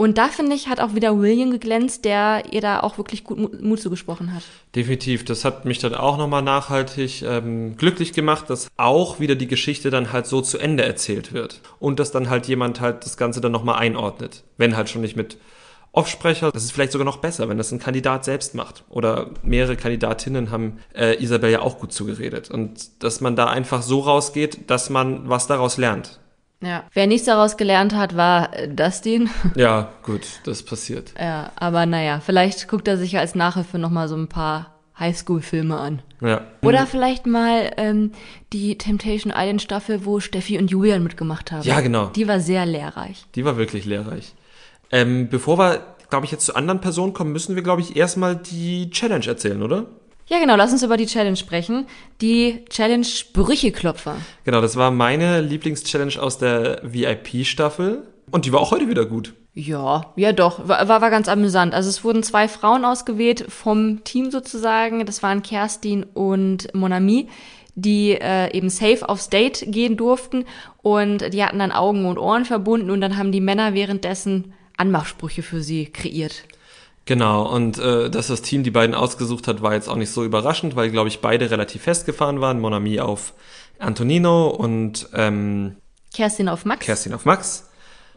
Und da finde ich, hat auch wieder William geglänzt, der ihr da auch wirklich gut Mut zugesprochen hat. Definitiv. Das hat mich dann auch nochmal nachhaltig ähm, glücklich gemacht, dass auch wieder die Geschichte dann halt so zu Ende erzählt wird. Und dass dann halt jemand halt das Ganze dann nochmal einordnet. Wenn halt schon nicht mit Offsprecher. Das ist vielleicht sogar noch besser, wenn das ein Kandidat selbst macht. Oder mehrere Kandidatinnen haben äh, Isabel ja auch gut zugeredet. Und dass man da einfach so rausgeht, dass man was daraus lernt. Ja. Wer nichts daraus gelernt hat, war äh, Dustin. Ja, gut, das passiert. Ja, aber naja, vielleicht guckt er sich ja als Nachhilfe nochmal so ein paar Highschool-Filme an. Ja. Oder vielleicht mal ähm, die Temptation Island Staffel, wo Steffi und Julian mitgemacht haben. Ja, genau. Die war sehr lehrreich. Die war wirklich lehrreich. Ähm, bevor wir, glaube ich, jetzt zu anderen Personen kommen, müssen wir, glaube ich, erstmal die Challenge erzählen, oder? Ja, genau, lass uns über die Challenge sprechen. Die Challenge Sprücheklopfer. Genau, das war meine Lieblingschallenge aus der VIP-Staffel. Und die war auch heute wieder gut. Ja, ja doch, war, war, war ganz amüsant. Also es wurden zwei Frauen ausgewählt vom Team sozusagen. Das waren Kerstin und Monami, die äh, eben safe aufs Date gehen durften. Und die hatten dann Augen und Ohren verbunden und dann haben die Männer währenddessen Anmachsprüche für sie kreiert. Genau, und äh, dass das Team die beiden ausgesucht hat, war jetzt auch nicht so überraschend, weil, glaube ich, beide relativ festgefahren waren. Monami auf Antonino und ähm, Kerstin auf Max. Kerstin auf Max.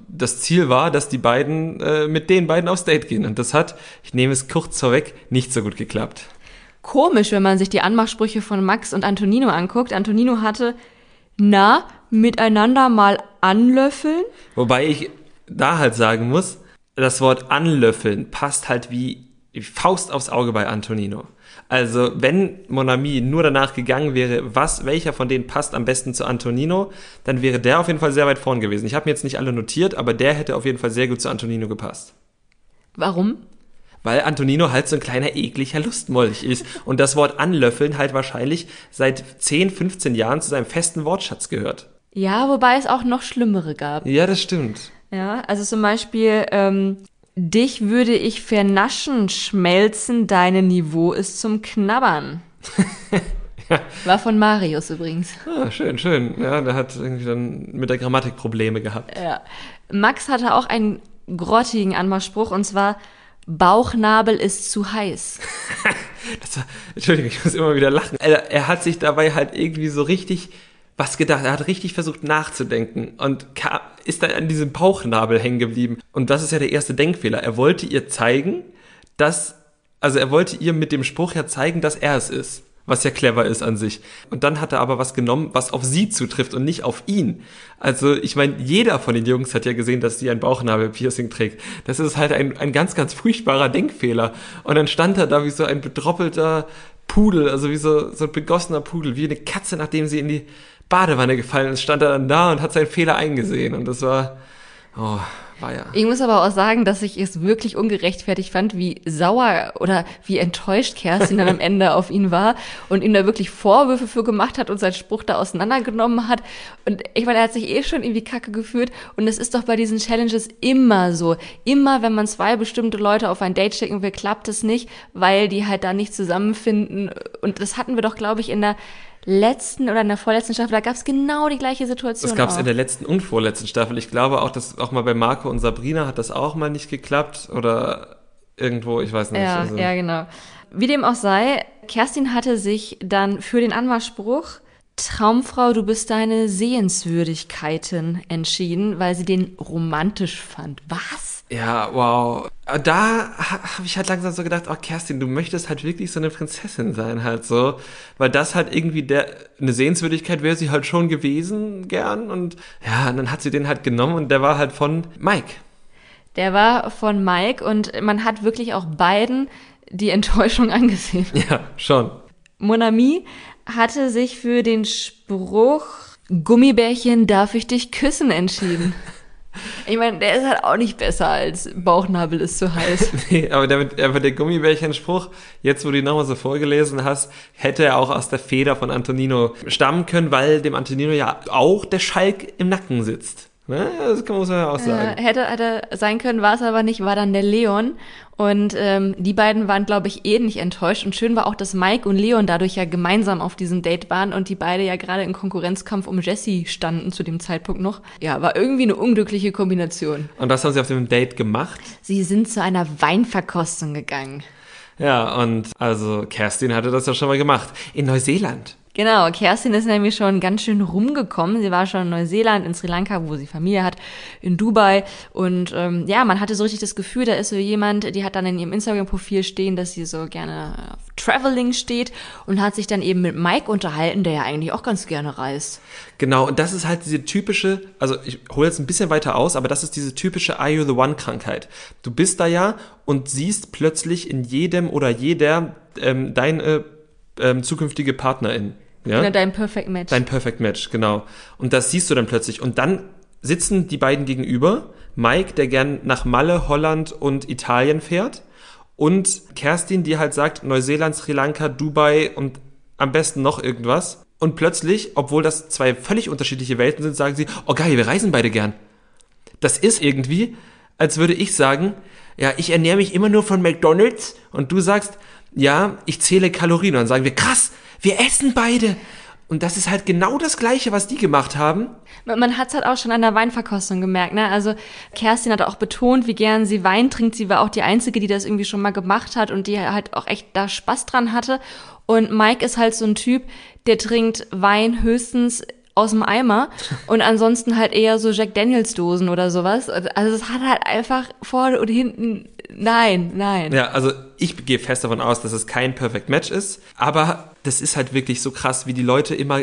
Das Ziel war, dass die beiden äh, mit den beiden aufs Date gehen. Und das hat, ich nehme es kurz vorweg, nicht so gut geklappt. Komisch, wenn man sich die Anmachsprüche von Max und Antonino anguckt. Antonino hatte, na, miteinander mal anlöffeln. Wobei ich da halt sagen muss, das Wort anlöffeln passt halt wie Faust aufs Auge bei Antonino. Also, wenn Monami nur danach gegangen wäre, was, welcher von denen passt am besten zu Antonino, dann wäre der auf jeden Fall sehr weit vorn gewesen. Ich habe mir jetzt nicht alle notiert, aber der hätte auf jeden Fall sehr gut zu Antonino gepasst. Warum? Weil Antonino halt so ein kleiner ekliger Lustmolch ist und das Wort anlöffeln halt wahrscheinlich seit 10, 15 Jahren zu seinem festen Wortschatz gehört. Ja, wobei es auch noch schlimmere gab. Ja, das stimmt. Ja, also zum Beispiel, ähm, dich würde ich vernaschen, schmelzen, dein Niveau ist zum Knabbern. War von Marius übrigens. Ah, schön, schön. Ja, der hat irgendwie dann mit der Grammatik Probleme gehabt. Ja. Max hatte auch einen grottigen Anmachspruch und zwar Bauchnabel ist zu heiß. das war, Entschuldigung, ich muss immer wieder lachen. Er, er hat sich dabei halt irgendwie so richtig was gedacht. Er hat richtig versucht nachzudenken und kam, ist dann an diesem Bauchnabel hängen geblieben. Und das ist ja der erste Denkfehler. Er wollte ihr zeigen, dass, also er wollte ihr mit dem Spruch ja zeigen, dass er es ist. Was ja clever ist an sich. Und dann hat er aber was genommen, was auf sie zutrifft und nicht auf ihn. Also, ich meine, jeder von den Jungs hat ja gesehen, dass sie ein Bauchnabelpiercing trägt. Das ist halt ein, ein ganz, ganz furchtbarer Denkfehler. Und dann stand er da wie so ein bedroppelter Pudel, also wie so, so ein begossener Pudel, wie eine Katze, nachdem sie in die Badewanne gefallen ist, stand er dann da und hat seinen Fehler eingesehen. Und das war, oh, war ja. Ich muss aber auch sagen, dass ich es wirklich ungerechtfertigt fand, wie sauer oder wie enttäuscht Kerstin dann am Ende auf ihn war und ihm da wirklich Vorwürfe für gemacht hat und seinen Spruch da auseinandergenommen hat. Und ich meine, er hat sich eh schon irgendwie kacke gefühlt. Und es ist doch bei diesen Challenges immer so. Immer, wenn man zwei bestimmte Leute auf ein Date schicken will, klappt es nicht, weil die halt da nicht zusammenfinden. Und das hatten wir doch, glaube ich, in der letzten oder in der vorletzten Staffel, da gab es genau die gleiche Situation. Das gab es in der letzten und vorletzten Staffel. Ich glaube auch, dass auch mal bei Marco und Sabrina hat das auch mal nicht geklappt oder irgendwo, ich weiß nicht. Ja, also. ja, genau. Wie dem auch sei, Kerstin hatte sich dann für den Anmachspruch Traumfrau, du bist deine Sehenswürdigkeiten entschieden, weil sie den romantisch fand. Was? Ja, wow. Da habe ich halt langsam so gedacht, oh Kerstin, du möchtest halt wirklich so eine Prinzessin sein, halt so. Weil das halt irgendwie der, eine Sehenswürdigkeit wäre sie halt schon gewesen, gern. Und ja, und dann hat sie den halt genommen und der war halt von Mike. Der war von Mike und man hat wirklich auch beiden die Enttäuschung angesehen. Ja, schon. Monami hatte sich für den Spruch Gummibärchen darf ich dich küssen entschieden. Ich meine, der ist halt auch nicht besser als Bauchnabel ist zu heiß. nee, aber der, aber der Gummibärchenspruch, jetzt wo du ihn nochmal so vorgelesen hast, hätte er auch aus der Feder von Antonino stammen können, weil dem Antonino ja auch der Schalk im Nacken sitzt. Ne? Das kann man ja auch sagen. Äh, hätte, hätte sein können, war es aber nicht, war dann der Leon. Und ähm, die beiden waren, glaube ich, eh nicht enttäuscht. Und schön war auch, dass Mike und Leon dadurch ja gemeinsam auf diesem Date waren und die beide ja gerade in Konkurrenzkampf um Jesse standen zu dem Zeitpunkt noch. Ja, war irgendwie eine unglückliche Kombination. Und was haben sie auf dem Date gemacht? Sie sind zu einer Weinverkostung gegangen. Ja, und also Kerstin hatte das ja schon mal gemacht. In Neuseeland. Genau, Kerstin ist nämlich schon ganz schön rumgekommen. Sie war schon in Neuseeland, in Sri Lanka, wo sie Familie hat, in Dubai. Und ähm, ja, man hatte so richtig das Gefühl, da ist so jemand, die hat dann in ihrem Instagram-Profil stehen, dass sie so gerne auf Traveling steht und hat sich dann eben mit Mike unterhalten, der ja eigentlich auch ganz gerne reist. Genau, und das ist halt diese typische, also ich hole jetzt ein bisschen weiter aus, aber das ist diese typische Are You the One-Krankheit. Du bist da ja und siehst plötzlich in jedem oder jeder ähm, deine ähm, zukünftige Partnerin. Ja? Genau, dein Perfect Match. Dein Perfect Match, genau. Und das siehst du dann plötzlich. Und dann sitzen die beiden gegenüber. Mike, der gern nach Malle, Holland und Italien fährt. Und Kerstin, die halt sagt, Neuseeland, Sri Lanka, Dubai und am besten noch irgendwas. Und plötzlich, obwohl das zwei völlig unterschiedliche Welten sind, sagen sie, oh geil, wir reisen beide gern. Das ist irgendwie, als würde ich sagen, ja, ich ernähre mich immer nur von McDonald's und du sagst, ja, ich zähle Kalorien. Und dann sagen wir, krass, wir essen beide. Und das ist halt genau das Gleiche, was die gemacht haben. Man hat es halt auch schon an der Weinverkostung gemerkt. Ne? Also Kerstin hat auch betont, wie gern sie Wein trinkt. Sie war auch die Einzige, die das irgendwie schon mal gemacht hat und die halt auch echt da Spaß dran hatte. Und Mike ist halt so ein Typ, der trinkt Wein höchstens aus dem Eimer und ansonsten halt eher so Jack Daniels Dosen oder sowas. Also es hat halt einfach vorne und hinten nein, nein. Ja, also ich gehe fest davon aus, dass es kein Perfect Match ist, aber das ist halt wirklich so krass, wie die Leute immer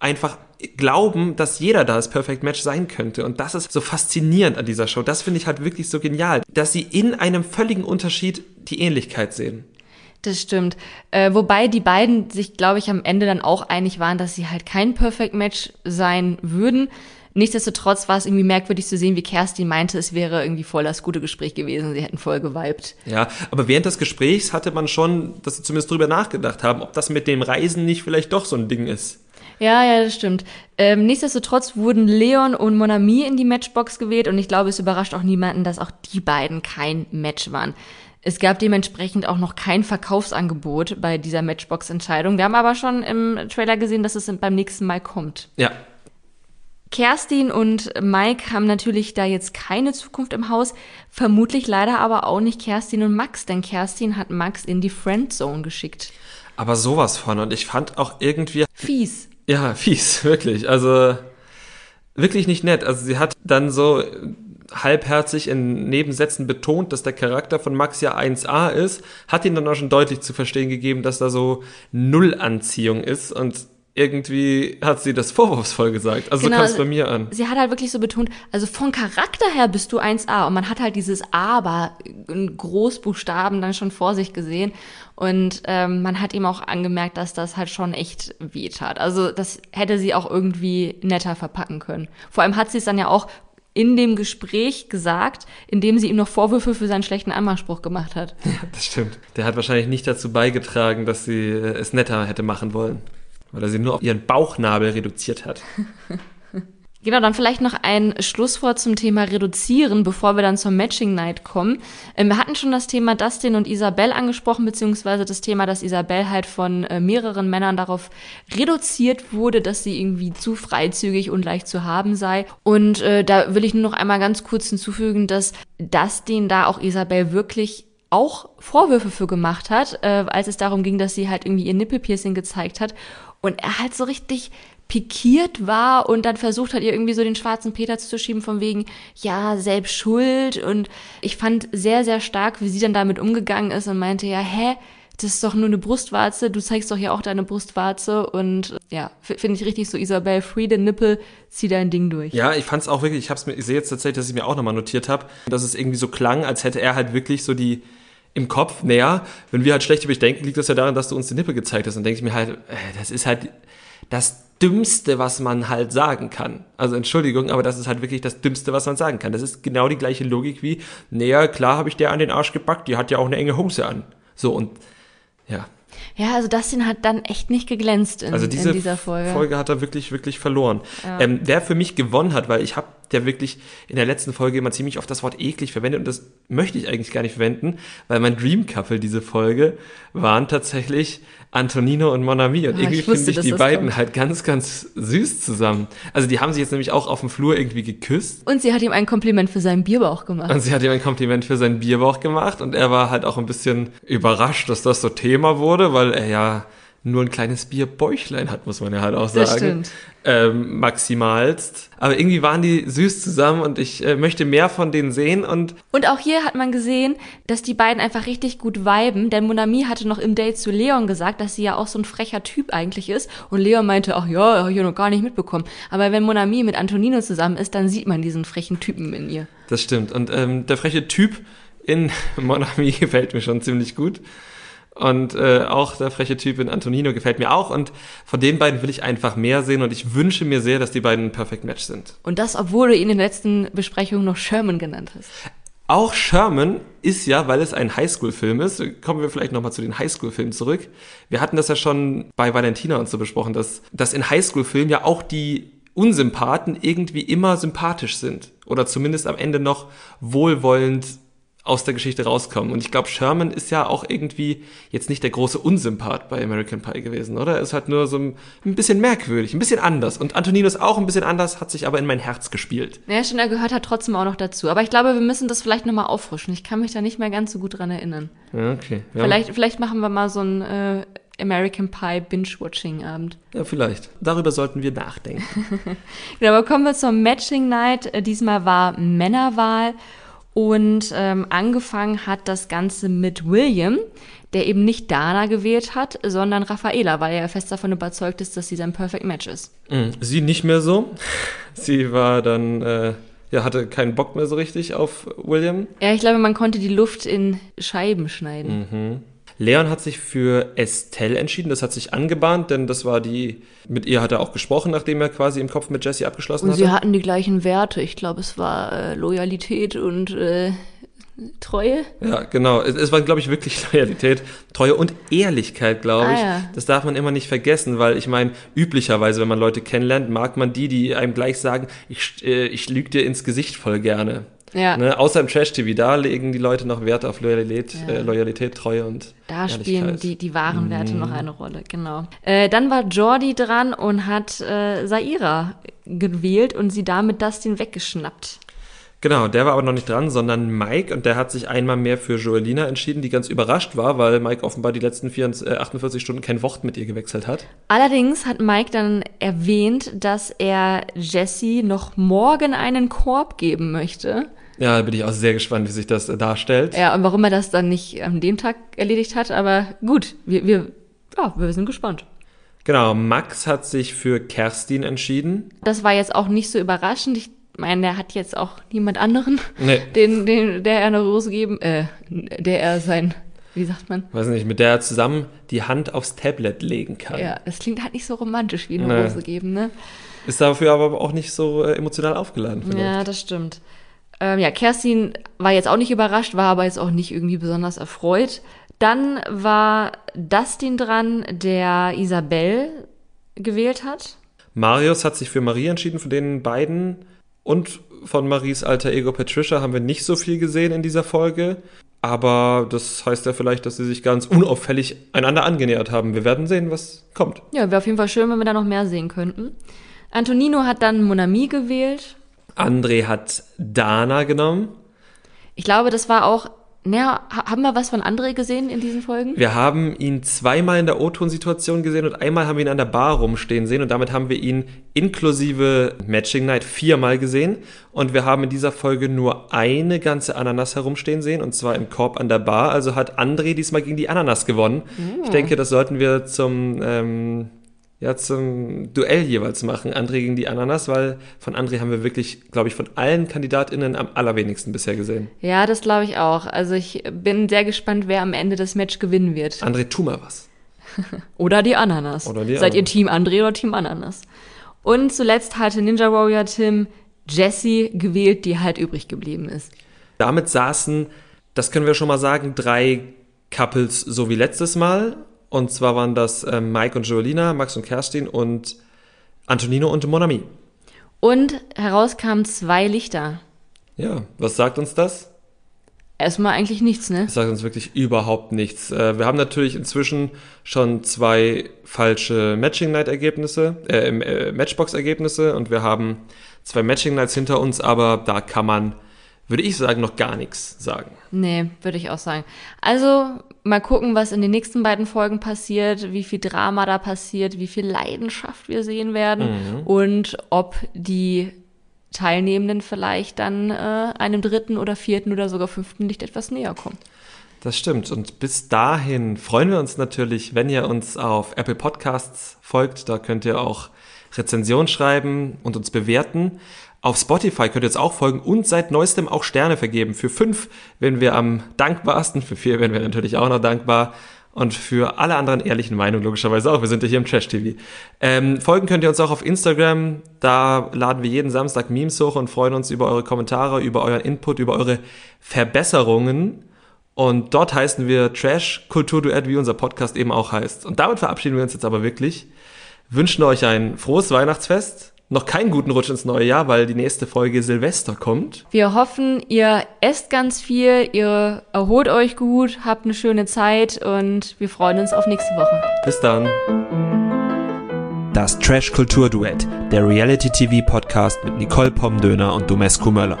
einfach glauben, dass jeder da das Perfect Match sein könnte. Und das ist so faszinierend an dieser Show. Das finde ich halt wirklich so genial, dass sie in einem völligen Unterschied die Ähnlichkeit sehen. Das stimmt. Äh, wobei die beiden sich, glaube ich, am Ende dann auch einig waren, dass sie halt kein Perfect Match sein würden. Nichtsdestotrotz war es irgendwie merkwürdig zu sehen, wie Kerstin meinte, es wäre irgendwie voll das gute Gespräch gewesen. Sie hätten voll geweibt. Ja, aber während des Gesprächs hatte man schon, dass sie zumindest drüber nachgedacht haben, ob das mit dem Reisen nicht vielleicht doch so ein Ding ist. Ja, ja, das stimmt. Ähm, nichtsdestotrotz wurden Leon und Monami in die Matchbox gewählt und ich glaube, es überrascht auch niemanden, dass auch die beiden kein Match waren. Es gab dementsprechend auch noch kein Verkaufsangebot bei dieser Matchbox-Entscheidung. Wir haben aber schon im Trailer gesehen, dass es beim nächsten Mal kommt. Ja. Kerstin und Mike haben natürlich da jetzt keine Zukunft im Haus, vermutlich leider aber auch nicht Kerstin und Max, denn Kerstin hat Max in die Friendzone geschickt. Aber sowas von und ich fand auch irgendwie fies. Ja, fies, wirklich. Also wirklich nicht nett. Also sie hat dann so halbherzig in Nebensätzen betont, dass der Charakter von Max ja 1a ist, hat ihn dann auch schon deutlich zu verstehen gegeben, dass da so Nullanziehung ist und irgendwie hat sie das vorwurfsvoll gesagt. Also genau, so kam es bei mir an. Sie hat halt wirklich so betont, also von Charakter her bist du 1a und man hat halt dieses Aber in Großbuchstaben dann schon vor sich gesehen und ähm, man hat ihm auch angemerkt, dass das halt schon echt weh tat. Also das hätte sie auch irgendwie netter verpacken können. Vor allem hat sie es dann ja auch in dem Gespräch gesagt, in dem sie ihm noch Vorwürfe für seinen schlechten Anmachspruch gemacht hat. Ja, das stimmt. Der hat wahrscheinlich nicht dazu beigetragen, dass sie äh, es netter hätte machen wollen, weil er sie nur auf ihren Bauchnabel reduziert hat. Genau, dann vielleicht noch ein Schlusswort zum Thema Reduzieren, bevor wir dann zur Matching Night kommen. Ähm, wir hatten schon das Thema Dustin und Isabel angesprochen, beziehungsweise das Thema, dass Isabel halt von äh, mehreren Männern darauf reduziert wurde, dass sie irgendwie zu freizügig und leicht zu haben sei. Und äh, da will ich nur noch einmal ganz kurz hinzufügen, dass Dustin da auch Isabel wirklich auch Vorwürfe für gemacht hat, äh, als es darum ging, dass sie halt irgendwie ihr Nippelpiercing gezeigt hat. Und er halt so richtig pikiert war und dann versucht hat, ihr irgendwie so den schwarzen Peter zuzuschieben von wegen, ja, selbst schuld. Und ich fand sehr, sehr stark, wie sie dann damit umgegangen ist und meinte, ja, hä, das ist doch nur eine Brustwarze, du zeigst doch ja auch deine Brustwarze und ja, finde ich richtig so, Isabel, free the nipple, zieh dein Ding durch. Ja, ich fand's auch wirklich, ich hab's mir, ich sehe jetzt tatsächlich, dass ich mir auch nochmal notiert habe, dass es irgendwie so klang, als hätte er halt wirklich so die im Kopf, naja, wenn wir halt schlecht über dich denken, liegt das ja daran, dass du uns die Nippel gezeigt hast. Dann denke ich mir halt, äh, das ist halt das Dümmste, was man halt sagen kann. Also Entschuldigung, aber das ist halt wirklich das Dümmste, was man sagen kann. Das ist genau die gleiche Logik wie, naja, klar habe ich der an den Arsch gepackt, die hat ja auch eine enge Hose an. So und ja. Ja, also Dustin hat dann echt nicht geglänzt in, also diese in dieser Folge. Folge hat er wirklich, wirklich verloren. Ja. Ähm, wer für mich gewonnen hat, weil ich habe ja wirklich in der letzten Folge immer ziemlich oft das Wort eklig verwendet und das möchte ich eigentlich gar nicht verwenden, weil mein Dream Couple diese Folge waren tatsächlich Antonino und Monami und oh, irgendwie finde ich die beiden kommt. halt ganz, ganz süß zusammen. Also die haben sich jetzt nämlich auch auf dem Flur irgendwie geküsst. Und sie hat ihm ein Kompliment für seinen Bierbauch gemacht. Und sie hat ihm ein Kompliment für seinen Bierbauch gemacht und er war halt auch ein bisschen überrascht, dass das so Thema wurde, weil er ja nur ein kleines Bierbäuchlein hat, muss man ja halt auch sagen. Das stimmt. Ähm, maximalst. Aber irgendwie waren die süß zusammen und ich äh, möchte mehr von denen sehen und. Und auch hier hat man gesehen, dass die beiden einfach richtig gut viben, denn Monami hatte noch im Date zu Leon gesagt, dass sie ja auch so ein frecher Typ eigentlich ist. Und Leon meinte, ach ja, habe ich ja noch gar nicht mitbekommen. Aber wenn Monami mit Antonino zusammen ist, dann sieht man diesen frechen Typen in ihr. Das stimmt. Und ähm, der freche Typ in Monami gefällt mir schon ziemlich gut. Und äh, auch der freche Typ in Antonino gefällt mir auch. Und von den beiden will ich einfach mehr sehen. Und ich wünsche mir sehr, dass die beiden ein Perfect Match sind. Und das, obwohl du ihn in den letzten Besprechungen noch Sherman genannt hast. Auch Sherman ist ja, weil es ein Highschool-Film ist, kommen wir vielleicht nochmal zu den Highschool-Filmen zurück. Wir hatten das ja schon bei Valentina und so besprochen, dass, dass in Highschool-Filmen ja auch die Unsympathen irgendwie immer sympathisch sind. Oder zumindest am Ende noch wohlwollend aus der Geschichte rauskommen. Und ich glaube, Sherman ist ja auch irgendwie jetzt nicht der große Unsympath bei American Pie gewesen, oder? Er ist halt nur so ein, ein bisschen merkwürdig, ein bisschen anders. Und Antonino ist auch ein bisschen anders, hat sich aber in mein Herz gespielt. Ja, schon, er gehört halt trotzdem auch noch dazu. Aber ich glaube, wir müssen das vielleicht nochmal auffrischen. Ich kann mich da nicht mehr ganz so gut dran erinnern. Ja, okay. Ja. Vielleicht, vielleicht machen wir mal so ein äh, American Pie Binge-Watching-Abend. Ja, vielleicht. Darüber sollten wir nachdenken. genau, aber kommen wir zur Matching Night. Äh, diesmal war Männerwahl. Und ähm, angefangen hat das Ganze mit William, der eben nicht Dana gewählt hat, sondern Raffaela, weil er fest davon überzeugt ist, dass sie sein Perfect Match ist. Mhm. Sie nicht mehr so. Sie war dann, äh, ja, hatte keinen Bock mehr so richtig auf William. Ja, ich glaube, man konnte die Luft in Scheiben schneiden. Mhm. Leon hat sich für Estelle entschieden, das hat sich angebahnt, denn das war die, mit ihr hat er auch gesprochen, nachdem er quasi im Kopf mit Jesse abgeschlossen hat. Und sie hatten die gleichen Werte. Ich glaube, es war äh, Loyalität und äh, Treue? Ja, genau. Es, es war, glaube ich, wirklich Loyalität, Treue und Ehrlichkeit, glaube ich. Ah, ja. Das darf man immer nicht vergessen, weil ich meine, üblicherweise, wenn man Leute kennenlernt, mag man die, die einem gleich sagen, ich, äh, ich lüge dir ins Gesicht voll gerne. Ja. Ne? Außer im Trash-TV, da legen die Leute noch Wert auf Loyalität, ja. äh, Loyalität Treue und Da spielen die, die wahren Werte mm. noch eine Rolle, genau. Äh, dann war Jordi dran und hat äh, Saira gewählt und sie damit Dustin weggeschnappt. Genau, der war aber noch nicht dran, sondern Mike und der hat sich einmal mehr für Joelina entschieden, die ganz überrascht war, weil Mike offenbar die letzten 44, 48 Stunden kein Wort mit ihr gewechselt hat. Allerdings hat Mike dann erwähnt, dass er Jesse noch morgen einen Korb geben möchte. Ja, da bin ich auch sehr gespannt, wie sich das äh, darstellt. Ja, und warum er das dann nicht an dem Tag erledigt hat, aber gut, wir, wir, ja, wir sind gespannt. Genau, Max hat sich für Kerstin entschieden. Das war jetzt auch nicht so überraschend. Ich meine, der hat jetzt auch niemand anderen, nee. den, den, der er eine Rose geben, äh, der er sein, wie sagt man? Weiß nicht, mit der er zusammen die Hand aufs Tablet legen kann. Ja, das klingt halt nicht so romantisch wie eine nee. Rose geben, ne? Ist dafür aber auch nicht so äh, emotional aufgeladen, vielleicht. Ja, das stimmt. Ähm, ja, Kerstin war jetzt auch nicht überrascht, war aber jetzt auch nicht irgendwie besonders erfreut. Dann war Dustin dran, der Isabel gewählt hat. Marius hat sich für Marie entschieden, von den beiden. Und von Maries alter Ego Patricia haben wir nicht so viel gesehen in dieser Folge. Aber das heißt ja vielleicht, dass sie sich ganz unauffällig einander angenähert haben. Wir werden sehen, was kommt. Ja, wäre auf jeden Fall schön, wenn wir da noch mehr sehen könnten. Antonino hat dann Monami gewählt. André hat Dana genommen. Ich glaube, das war auch naja, haben wir was von André gesehen in diesen Folgen? Wir haben ihn zweimal in der O-Ton-Situation gesehen und einmal haben wir ihn an der Bar rumstehen sehen und damit haben wir ihn inklusive Matching Night viermal gesehen und wir haben in dieser Folge nur eine ganze Ananas herumstehen sehen und zwar im Korb an der Bar. Also hat André diesmal gegen die Ananas gewonnen. Mm. Ich denke, das sollten wir zum ähm, ja, zum Duell jeweils machen, André gegen die Ananas, weil von André haben wir wirklich, glaube ich, von allen KandidatInnen am allerwenigsten bisher gesehen. Ja, das glaube ich auch. Also ich bin sehr gespannt, wer am Ende das Match gewinnen wird. André, tu mal was. oder die Ananas. Oder die Seid Ananas. ihr Team André oder Team Ananas? Und zuletzt hatte Ninja Warrior Tim Jessie gewählt, die halt übrig geblieben ist. Damit saßen, das können wir schon mal sagen, drei Couples so wie letztes Mal und zwar waren das äh, Mike und Joelina, Max und Kerstin und Antonino und Monami. Und heraus kamen zwei Lichter. Ja, was sagt uns das? Erstmal eigentlich nichts, ne? Das sagt uns wirklich überhaupt nichts. Äh, wir haben natürlich inzwischen schon zwei falsche Matching Night Ergebnisse, äh, äh, Matchbox Ergebnisse und wir haben zwei Matching Nights hinter uns, aber da kann man würde ich sagen, noch gar nichts sagen. Nee, würde ich auch sagen. Also mal gucken, was in den nächsten beiden Folgen passiert, wie viel Drama da passiert, wie viel Leidenschaft wir sehen werden mhm. und ob die Teilnehmenden vielleicht dann äh, einem dritten oder vierten oder sogar fünften Licht etwas näher kommen. Das stimmt. Und bis dahin freuen wir uns natürlich, wenn ihr uns auf Apple Podcasts folgt. Da könnt ihr auch Rezension schreiben und uns bewerten. Auf Spotify könnt ihr jetzt auch folgen und seit neuestem auch Sterne vergeben. Für fünf werden wir am dankbarsten, für vier werden wir natürlich auch noch dankbar und für alle anderen ehrlichen Meinungen logischerweise auch. Wir sind ja hier im Trash TV. Ähm, folgen könnt ihr uns auch auf Instagram. Da laden wir jeden Samstag Memes hoch und freuen uns über eure Kommentare, über euren Input, über eure Verbesserungen. Und dort heißen wir Trash Kultur Duett, wie unser Podcast eben auch heißt. Und damit verabschieden wir uns jetzt aber wirklich. Wünschen euch ein frohes Weihnachtsfest noch keinen guten Rutsch ins neue Jahr, weil die nächste Folge Silvester kommt. Wir hoffen, ihr esst ganz viel, ihr erholt euch gut, habt eine schöne Zeit und wir freuen uns auf nächste Woche. Bis dann. Das Trash Kultur Duett, der Reality TV Podcast mit Nicole Pomdöner und Domescu Möller.